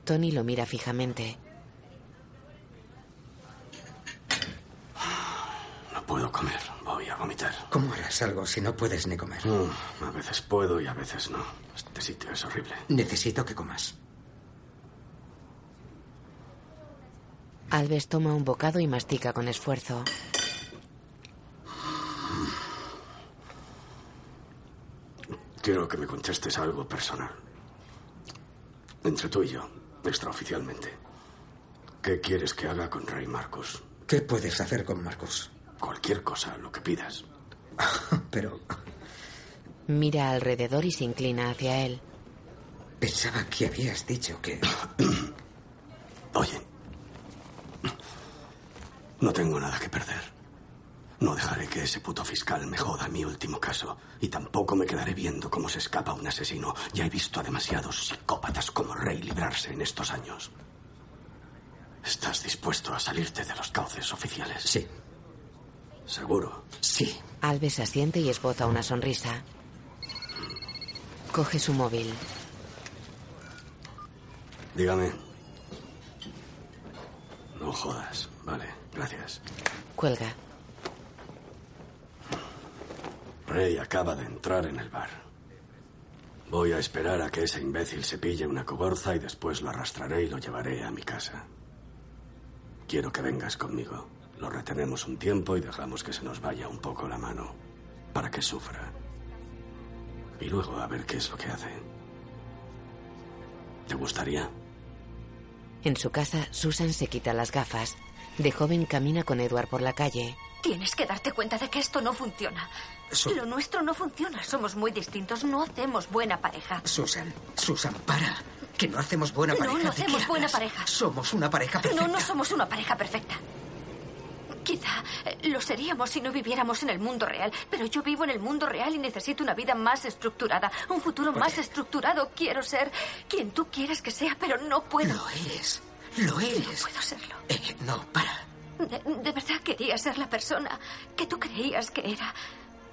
Tony lo mira fijamente. No puedo comer, voy a vomitar. ¿Cómo harás algo si no puedes ni comer? Mm, a veces puedo y a veces no. Este sitio es horrible. Necesito que comas. Alves toma un bocado y mastica con esfuerzo. Quiero que me contestes algo personal. Entre tú y yo, extraoficialmente. ¿Qué quieres que haga con Rey Marcus? ¿Qué puedes hacer con Marcus? Cualquier cosa, lo que pidas. Pero Mira alrededor y se inclina hacia él. pensaba que habías dicho que... Oye, no tengo nada que perder. No dejaré que ese puto fiscal me joda mi último caso. Y tampoco me quedaré viendo cómo se escapa un asesino. Ya he visto a demasiados psicópatas como Rey librarse en estos años. ¿Estás dispuesto a salirte de los cauces oficiales? Sí. ¿Seguro? Sí. Alves asiente y esboza una sonrisa. Coge su móvil. Dígame. No jodas. Vale, gracias. Cuelga. Rey acaba de entrar en el bar. Voy a esperar a que ese imbécil se pille una cogorza y después lo arrastraré y lo llevaré a mi casa. Quiero que vengas conmigo. Lo retenemos un tiempo y dejamos que se nos vaya un poco la mano para que sufra. Y luego a ver qué es lo que hace. ¿Te gustaría? En su casa, Susan se quita las gafas. De joven camina con Edward por la calle. Tienes que darte cuenta de que esto no funciona. Su- Lo nuestro no funciona. Somos muy distintos. No hacemos buena pareja. Susan, Susan, para. Que no hacemos buena No, pareja. no ¿De qué hacemos buena hablas? pareja. Somos una pareja perfecta. No, no somos una pareja perfecta. Quizá eh, lo seríamos si no viviéramos en el mundo real, pero yo vivo en el mundo real y necesito una vida más estructurada, un futuro más estructurado. Quiero ser quien tú quieres que sea, pero no puedo. Lo eres. Lo eres. No puedo serlo. Eh, no, para. De, de verdad quería ser la persona que tú creías que era.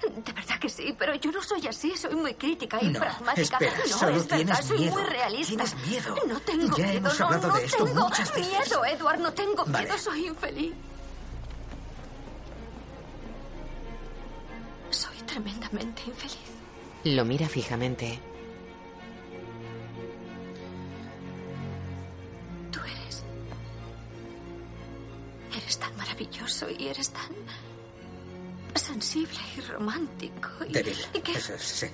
De verdad que sí, pero yo no soy así, soy muy crítica y No, pragmática. espera, no, solo es verdad, soy miedo. muy realista. Tienes miedo. No tengo Ya miedo, hemos no, hablado no de esto tengo muchas veces. miedo, Edward, no tengo Vale. miedo, soy infeliz. Soy tremendamente infeliz. Lo mira fijamente. Tú eres. Eres tan maravilloso y eres tan. Sensible y romántico. Y, Débil. y que- Eso es, sí.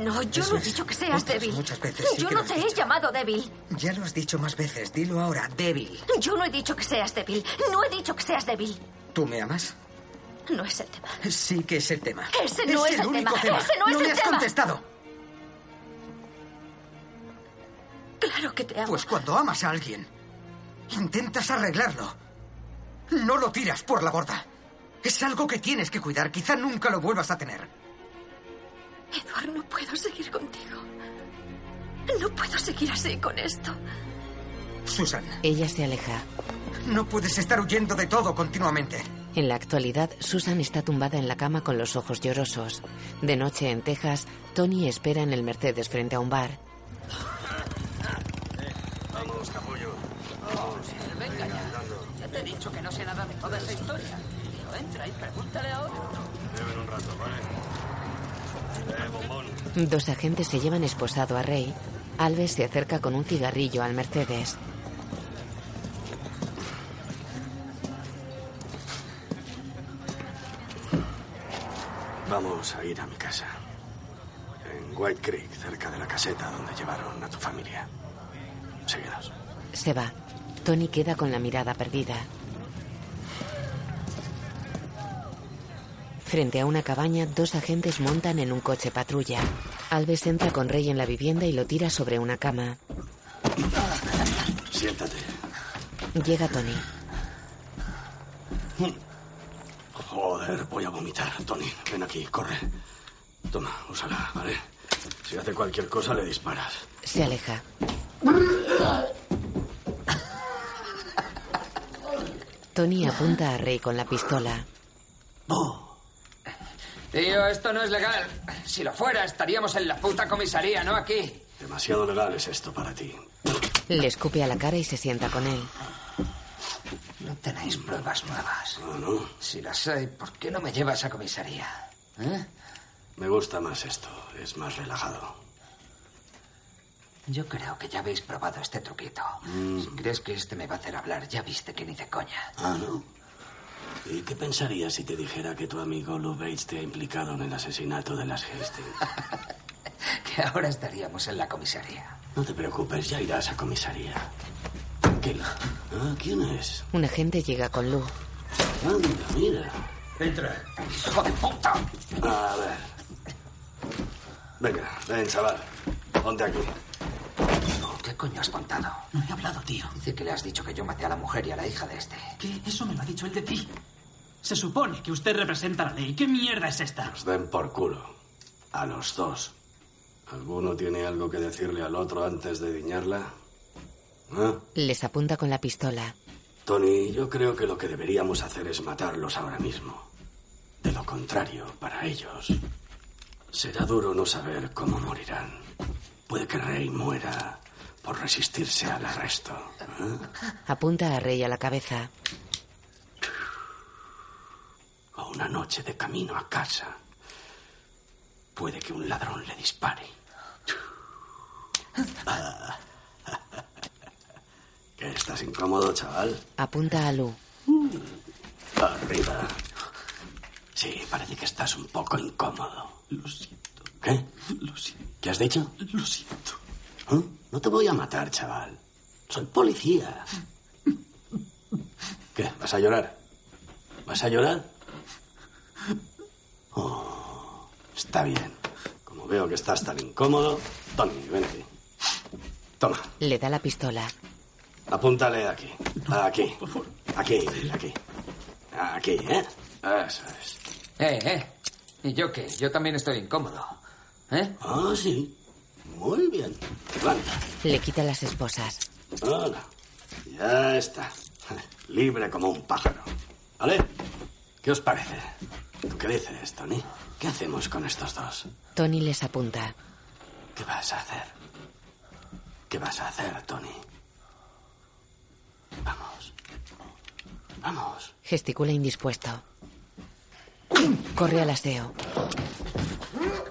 No, yo Eso no he es. dicho que seas débil. muchas veces sí yo que no te he dicho. llamado débil. Ya lo has dicho más veces. Dilo ahora, débil. Yo no he dicho que seas débil. No he dicho que seas débil. ¿Tú me amas? No es el tema. Sí que es el tema. Ese no es el el único tema. tema. Ese no es me el has tema. contestado. Claro que te amo. Pues cuando amas a alguien, intentas arreglarlo. No lo tiras por la borda. Es algo que tienes que cuidar. Quizá nunca lo vuelvas a tener. Edward, no puedo seguir contigo. No puedo seguir así con esto. Susan, Ella se aleja. no puedes estar huyendo de todo continuamente. En la actualidad, Susan está tumbada en la cama con los ojos llorosos. De noche en Texas, Tony espera en el Mercedes frente a un bar. Vamos, capullo. Venga ya. Ya te he dicho que no sé nada de toda esa historia. Entra y pregúntale. Beben un rato, ¿vale? Eh, bombón. Dos agentes se llevan esposado a Rey. Alves se acerca con un cigarrillo al Mercedes. Vamos a ir a mi casa. En White Creek, cerca de la caseta donde llevaron a tu familia. Síguenos. Se va. Tony queda con la mirada perdida. Frente a una cabaña, dos agentes montan en un coche patrulla. Alves entra con Rey en la vivienda y lo tira sobre una cama. Siéntate. Llega Tony. Joder, voy a vomitar. Tony, ven aquí, corre. Toma, úsala, ¿vale? Si hace cualquier cosa, le disparas. Se aleja. Tony apunta a Rey con la pistola. Tío, esto no es legal. Si lo fuera, estaríamos en la puta comisaría, no aquí. Demasiado legal es esto para ti. Le escupe a la cara y se sienta con él. No tenéis pruebas nuevas. No, no. Si las hay, ¿por qué no me llevas a comisaría? ¿Eh? Me gusta más esto. Es más relajado. Yo creo que ya habéis probado este truquito. Mm. Si crees que este me va a hacer hablar, ya viste que ni de coña. Ah, ¿no? ¿Y qué pensarías si te dijera que tu amigo Lou Bates te ha implicado en el asesinato de las Hastings? Que ahora estaríamos en la comisaría. No te preocupes, ya irás a comisaría. ¿Qué? Ah, ¿quién es? Un agente llega con Lou. Anda, mira. Entra. ¡Hijo de puta! A ver. Venga, ven, chaval. Ponte aquí. ¿Qué coño has contado? No he hablado, tío. Dice que le has dicho que yo maté a la mujer y a la hija de este. ¿Qué? Eso me lo ha dicho él de ti. Se supone que usted representa la ley. ¿Qué mierda es esta? Nos den por culo. A los dos. ¿Alguno tiene algo que decirle al otro antes de diñarla? ¿Ah? Les apunta con la pistola. Tony, yo creo que lo que deberíamos hacer es matarlos ahora mismo. De lo contrario, para ellos, será duro no saber cómo morirán. Puede que Rey muera por resistirse al arresto. ¿eh? Apunta a Rey a la cabeza. O una noche de camino a casa. Puede que un ladrón le dispare. ¿Qué? ¿Estás incómodo, chaval? Apunta a Lou. Arriba. Sí, parece que estás un poco incómodo. Lo siento. ¿Qué? Lo siento. ¿Qué has dicho? Lo siento. ¿Eh? No te voy a matar, chaval. Soy policía. ¿Qué? ¿Vas a llorar? ¿Vas a llorar? Oh, está bien. Como veo que estás tan incómodo, Tony, ven aquí. Toma, Le da la pistola. apúntale aquí. Aquí. Aquí, aquí. Aquí, ¿eh? Eso es. Eh, eh. ¿Y yo qué? Yo también estoy incómodo. ¿Eh? Ah, sí. Muy bien. Levanta. Le quita las esposas. Hola. Ya está. Libre como un pájaro. ¿Vale? ¿Qué os parece? ¿Tú qué dices, Tony? ¿Qué hacemos con estos dos? Tony les apunta. ¿Qué vas a hacer? ¿Qué vas a hacer, Tony? Vamos. Vamos. Gesticula indispuesto. Corre al aseo.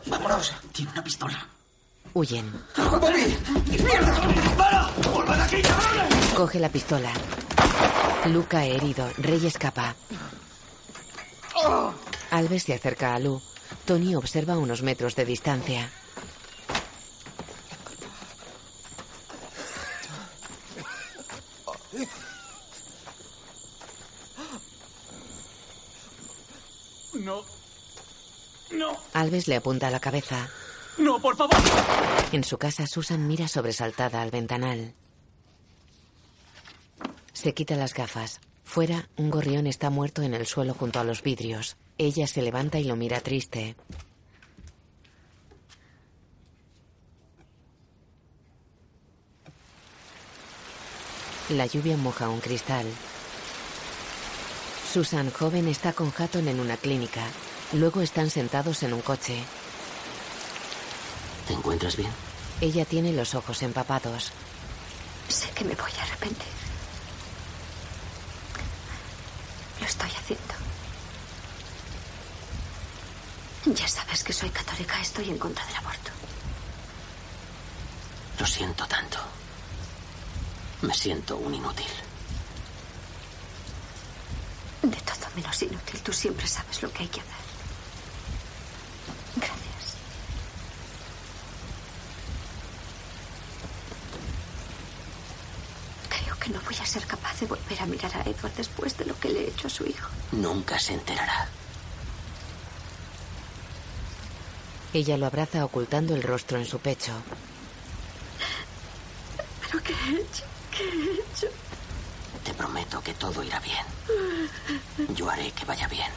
Vámonos. Tiene una pistola. Huyen. ¡Bobby! ¡Dispara! ¡Volved aquí, cabrones! Coge la pistola. Lu cae herido. Rey escapa. Alves se acerca a Lu. Tony observa a unos metros de distancia. No. No. Alves le apunta a la cabeza. No, por favor. En su casa, Susan mira sobresaltada al ventanal. Se quita las gafas. Fuera, un gorrión está muerto en el suelo junto a los vidrios. Ella se levanta y lo mira triste. La lluvia moja un cristal. Susan, joven, está con Hatton en una clínica. Luego están sentados en un coche. ¿Te encuentras bien? Ella tiene los ojos empapados. Sé que me voy a arrepentir. Lo estoy haciendo. Ya sabes que soy católica, estoy en contra del aborto. Lo siento tanto. Me siento un inútil. De todo menos inútil, tú siempre sabes lo que hay que hacer. Gracias. Creo que no voy a ser capaz de volver a mirar a Edward después de lo que le he hecho a su hijo. Nunca se enterará. Ella lo abraza ocultando el rostro en su pecho. ¿Pero qué he hecho? ¿Qué he hecho? Te prometo que todo irá bien. Yo haré que vaya bien.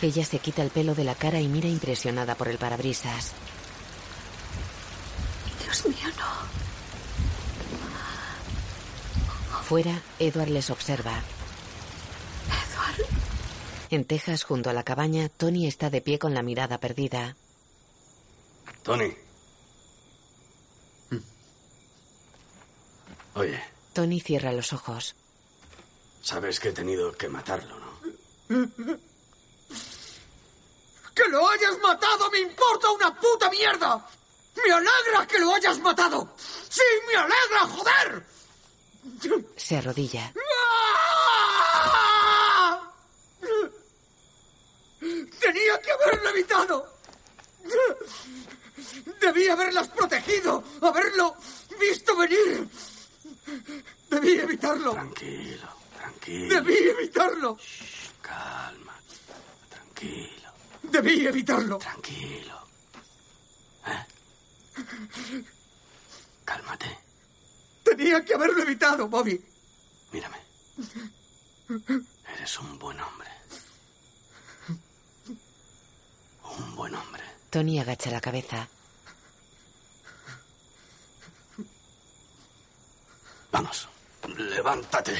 Ella se quita el pelo de la cara y mira impresionada por el parabrisas. Dios mío, no. Fuera, Edward les observa. Edward. En Texas, junto a la cabaña, Tony está de pie con la mirada perdida. Tony. Oye, Tony cierra los ojos. sabes que he tenido que matarlo, ¿no? ¡Que lo hayas matado me importa una puta mierda! ¡Me alegra que lo hayas matado! ¡Sí, me alegra, joder! Se arrodilla. ¡Ah! Tenía que haberlo evitado. Debí haberlas protegido, haberlo visto venir. Debí evitarlo. Tranquilo, tranquilo. Debí evitarlo. Calma. Tranquilo, Debí evitarlo. tranquilo. ¿Eh? Cálmate. Tenía que haberlo evitado, Bobby. Mírame. Eres un buen hombre. Un buen hombre. Tony agacha la cabeza. Vamos. Levántate.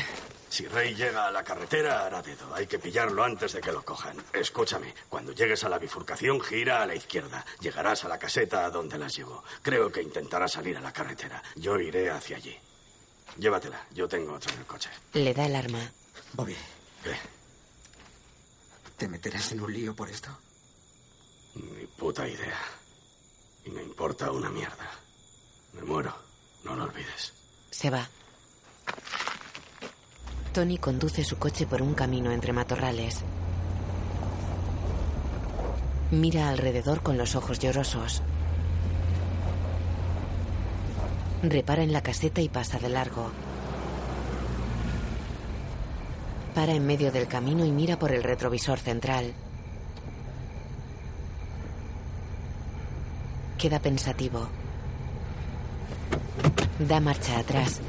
Si Rey llega a la carretera, hará dedo. Hay que pillarlo antes de que lo cojan. Escúchame, cuando llegues a la bifurcación, gira a la izquierda. Llegarás a la caseta a donde las llevo. Creo que intentará salir a la carretera. Yo iré hacia allí. Llévatela. Yo tengo otra en el coche. Le da el arma. Bobby, ¿Qué? ¿te meterás en un lío por esto? Ni puta idea. Y me importa una mierda. Me muero. No lo olvides. Se va. Tony conduce su coche por un camino entre matorrales. Mira alrededor con los ojos llorosos. Repara en la caseta y pasa de largo. Para en medio del camino y mira por el retrovisor central. Queda pensativo. Da marcha atrás.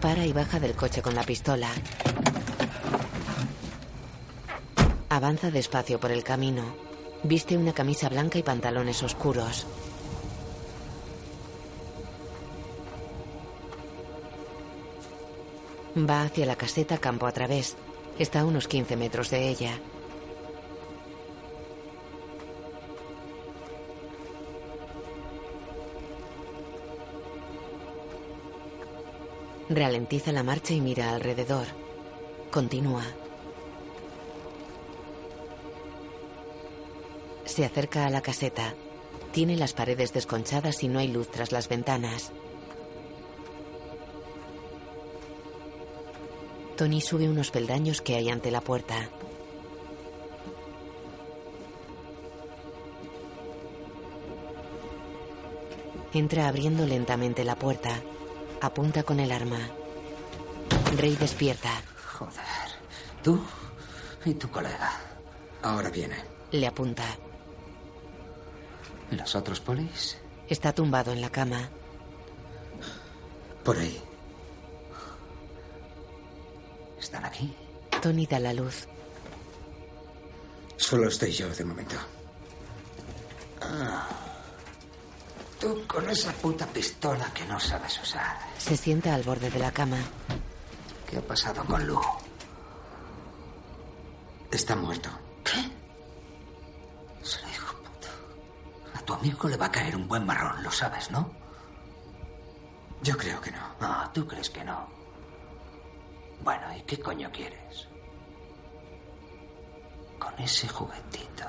Para y baja del coche con la pistola. Avanza despacio por el camino. Viste una camisa blanca y pantalones oscuros. Va hacia la caseta campo a través. Está a unos 15 metros de ella. Ralentiza la marcha y mira alrededor. Continúa. Se acerca a la caseta. Tiene las paredes desconchadas y no hay luz tras las ventanas. Tony sube unos peldaños que hay ante la puerta. Entra abriendo lentamente la puerta. Apunta con el arma. Rey despierta. Joder. Tú y tu colega. Ahora viene. Le apunta. ¿Y los otros polis? Está tumbado en la cama. Por ahí. ¿Están aquí? Tony da la luz. Solo estoy yo de momento. Ah. Tú con esa puta pistola que no sabes usar. Se sienta al borde de la cama. ¿Qué ha pasado con Lu? Está muerto. ¿Qué? Será hijo puta. A tu amigo le va a caer un buen marrón, lo sabes, ¿no? Yo creo que no. Ah, tú crees que no. Bueno, ¿y qué coño quieres? Con ese juguetito.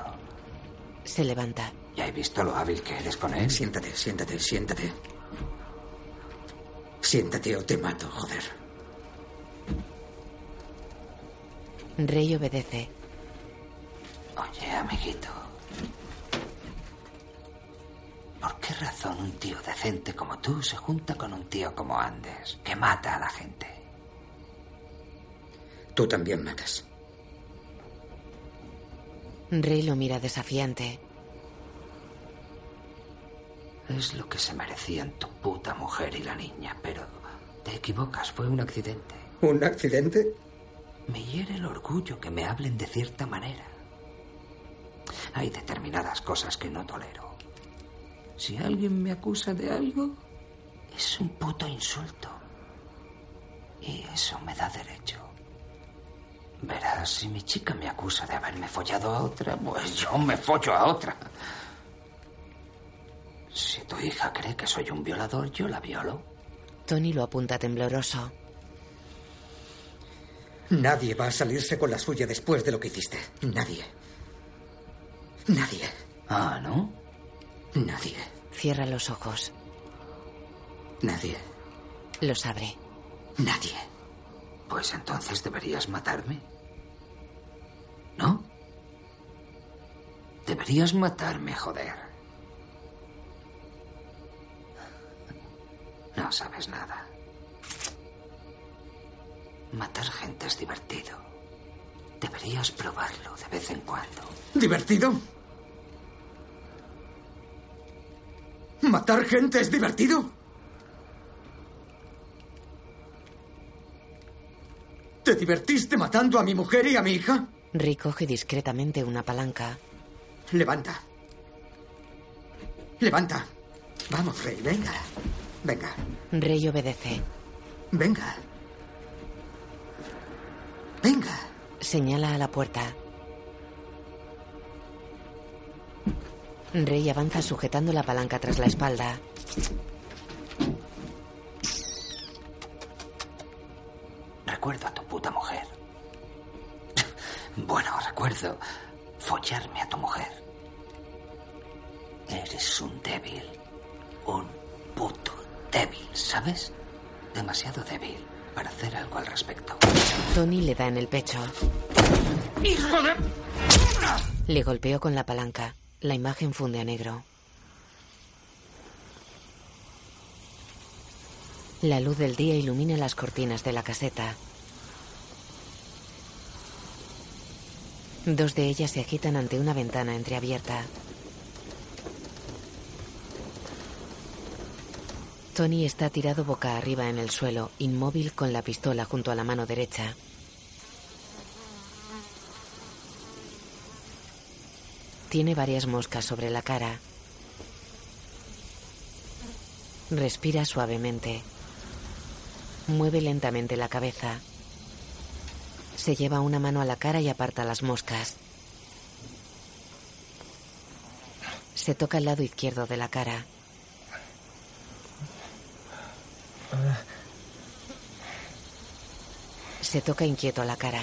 Se levanta. Ya he visto lo hábil que eres con él. Siéntate, siéntate, siéntate. Siéntate o te mato, joder. Rey obedece. Oye, amiguito. ¿Por qué razón un tío decente como tú se junta con un tío como Andes, que mata a la gente? Tú también matas. Rey lo mira desafiante. Es lo que se merecían tu puta mujer y la niña, pero te equivocas, fue un accidente. ¿Un accidente? Me hiere el orgullo que me hablen de cierta manera. Hay determinadas cosas que no tolero. Si alguien me acusa de algo, es un puto insulto. Y eso me da derecho. Verás, si mi chica me acusa de haberme follado a otra, pues yo me follo a otra. Si tu hija cree que soy un violador, yo la violo. Tony lo apunta tembloroso. Nadie va a salirse con la suya después de lo que hiciste. Nadie. Nadie. Ah, ¿no? Nadie. Cierra los ojos. Nadie. Los abre. Nadie. Pues entonces deberías matarme. ¿No? Deberías matarme, joder. No sabes nada. Matar gente es divertido. Deberías probarlo de vez en cuando. ¿Divertido? ¿Matar gente es divertido? ¿Te divertiste matando a mi mujer y a mi hija? Rick coge discretamente una palanca. Levanta. Levanta. Vamos, Rey, venga. Venga. Rey obedece. Venga. Venga. Señala a la puerta. Rey avanza sujetando la palanca tras la espalda. Recuerdo a tu puta mujer. Bueno, recuerdo follarme a tu mujer. Eres un débil. Un puto débil, ¿sabes? Demasiado débil para hacer algo al respecto. Tony le da en el pecho. ¡Hijo de... Le golpeó con la palanca. La imagen funde a negro. La luz del día ilumina las cortinas de la caseta. Dos de ellas se agitan ante una ventana entreabierta. Tony está tirado boca arriba en el suelo, inmóvil con la pistola junto a la mano derecha. Tiene varias moscas sobre la cara. Respira suavemente. Mueve lentamente la cabeza. Se lleva una mano a la cara y aparta las moscas. Se toca el lado izquierdo de la cara. Se toca inquieto la cara.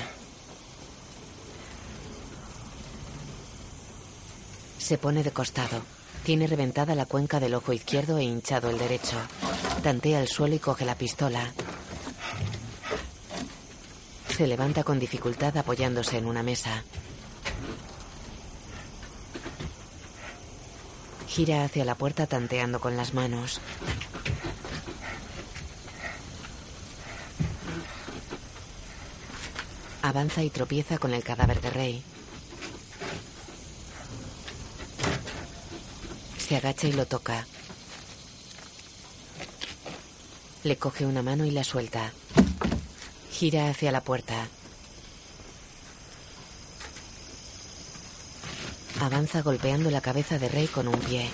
Se pone de costado. Tiene reventada la cuenca del ojo izquierdo e hinchado el derecho. Tantea el suelo y coge la pistola. Se levanta con dificultad apoyándose en una mesa. Gira hacia la puerta tanteando con las manos. Avanza y tropieza con el cadáver de Rey. Se agacha y lo toca. Le coge una mano y la suelta. Gira hacia la puerta. Avanza golpeando la cabeza de Rey con un pie.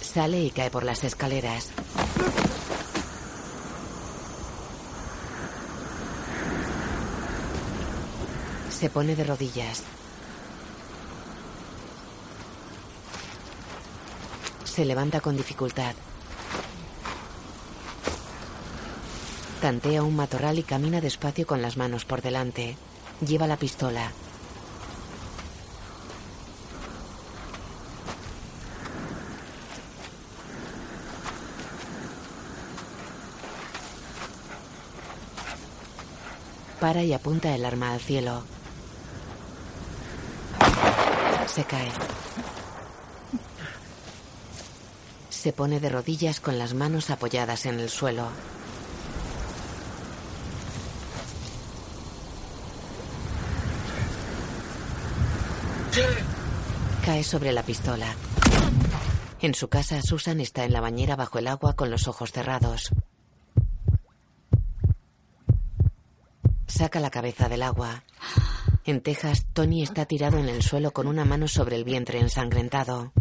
Sale y cae por las escaleras. Se pone de rodillas. Se levanta con dificultad. Tantea un matorral y camina despacio con las manos por delante. Lleva la pistola. Para y apunta el arma al cielo. Se cae. Se pone de rodillas con las manos apoyadas en el suelo. Cae sobre la pistola. En su casa, Susan está en la bañera bajo el agua con los ojos cerrados. Saca la cabeza del agua. En Texas, Tony está tirado en el suelo con una mano sobre el vientre ensangrentado.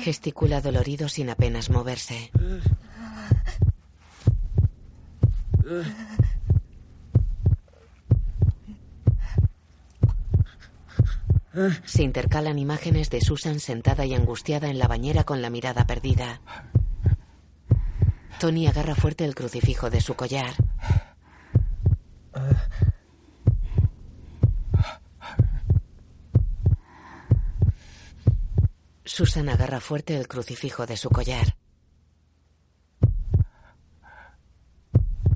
Gesticula dolorido sin apenas moverse. Se intercalan imágenes de Susan sentada y angustiada en la bañera con la mirada perdida. Tony agarra fuerte el crucifijo de su collar. Susan agarra fuerte el crucifijo de su collar.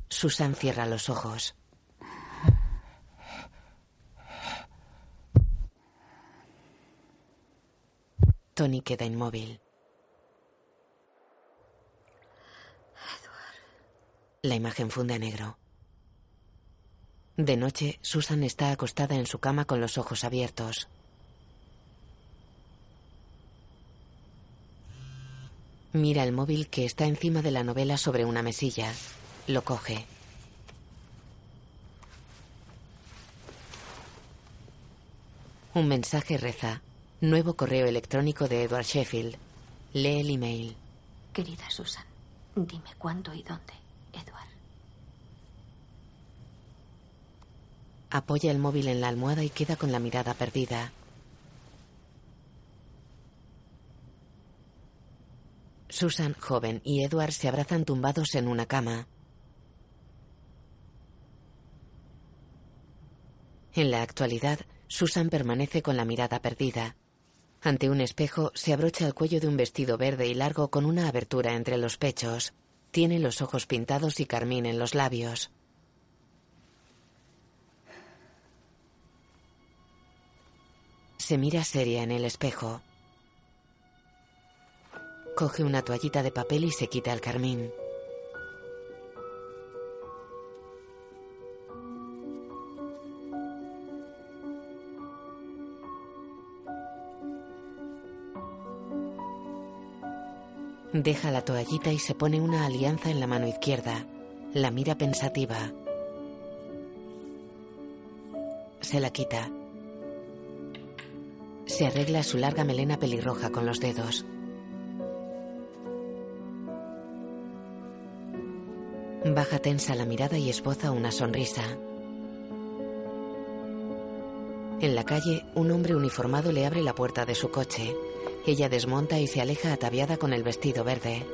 Susan cierra los ojos. Tony queda inmóvil. La imagen funde a negro. De noche, Susan está acostada en su cama con los ojos abiertos. Mira el móvil que está encima de la novela sobre una mesilla. Lo coge. Un mensaje reza. Nuevo correo electrónico de Edward Sheffield. Lee el email. Querida Susan, dime cuándo y dónde, Edward. Apoya el móvil en la almohada y queda con la mirada perdida. Susan, joven, y Edward se abrazan tumbados en una cama. En la actualidad, Susan permanece con la mirada perdida. Ante un espejo, se abrocha el cuello de un vestido verde y largo con una abertura entre los pechos. Tiene los ojos pintados y carmín en los labios. Se mira seria en el espejo. Coge una toallita de papel y se quita el carmín. Deja la toallita y se pone una alianza en la mano izquierda. La mira pensativa. Se la quita. Se arregla su larga melena pelirroja con los dedos. Baja tensa la mirada y esboza una sonrisa. En la calle, un hombre uniformado le abre la puerta de su coche. Ella desmonta y se aleja ataviada con el vestido verde.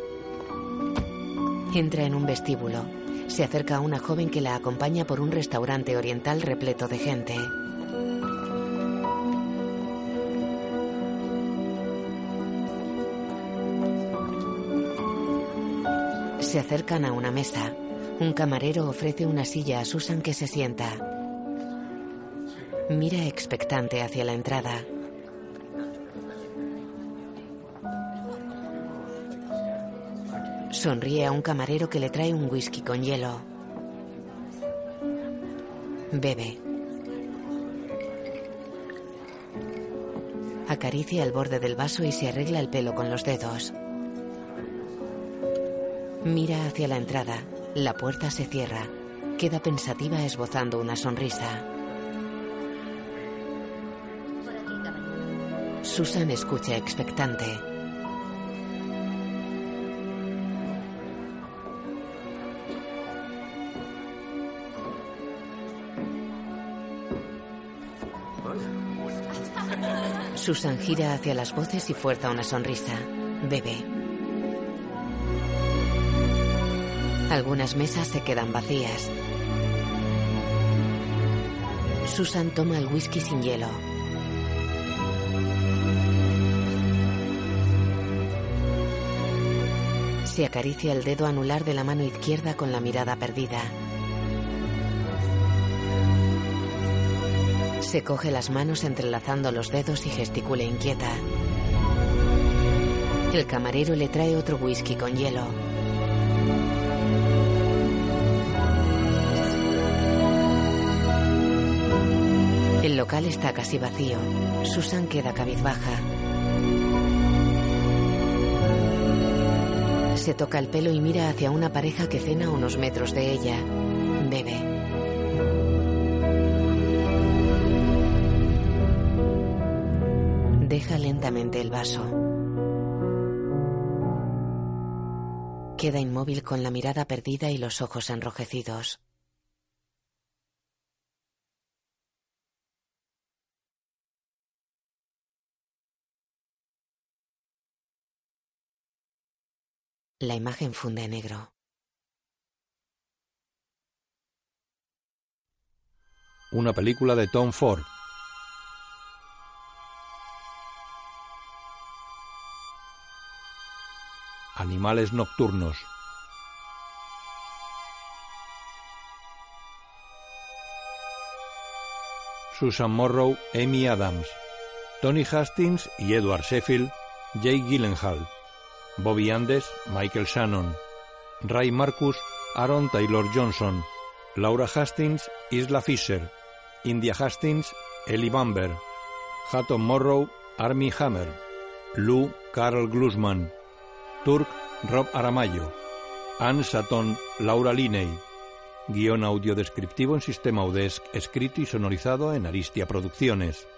Entra en un vestíbulo. Se acerca a una joven que la acompaña por un restaurante oriental repleto de gente. Se acercan a una mesa. Un camarero ofrece una silla a Susan que se sienta. Mira expectante hacia la entrada. Sonríe a un camarero que le trae un whisky con hielo. Bebe. Acaricia el borde del vaso y se arregla el pelo con los dedos. Mira hacia la entrada. La puerta se cierra. Queda pensativa esbozando una sonrisa. Susan escucha expectante. Susan gira hacia las voces y fuerza una sonrisa. Bebe. Algunas mesas se quedan vacías. Susan toma el whisky sin hielo. Se acaricia el dedo anular de la mano izquierda con la mirada perdida. Se coge las manos entrelazando los dedos y gesticula inquieta. El camarero le trae otro whisky con hielo. El local está casi vacío. Susan queda cabizbaja. Se toca el pelo y mira hacia una pareja que cena a unos metros de ella. Bebe. El vaso. Queda inmóvil con la mirada perdida y los ojos enrojecidos. La imagen funde a negro. Una película de Tom Ford. Animales nocturnos. Susan Morrow, Amy Adams, Tony Hastings y Edward Sheffield, Jake Gyllenhaal, Bobby Andes, Michael Shannon, Ray Marcus, Aaron Taylor Johnson, Laura Hastings, Isla Fisher, India Hastings, Ellie Bamber, Hatton Morrow, Army Hammer, Lou Carl Glusman, Turk Rob Aramayo, Ann Sutton, Laura Linney. Guión audiodescriptivo en sistema UDESC, escrito y sonorizado en Aristia Producciones.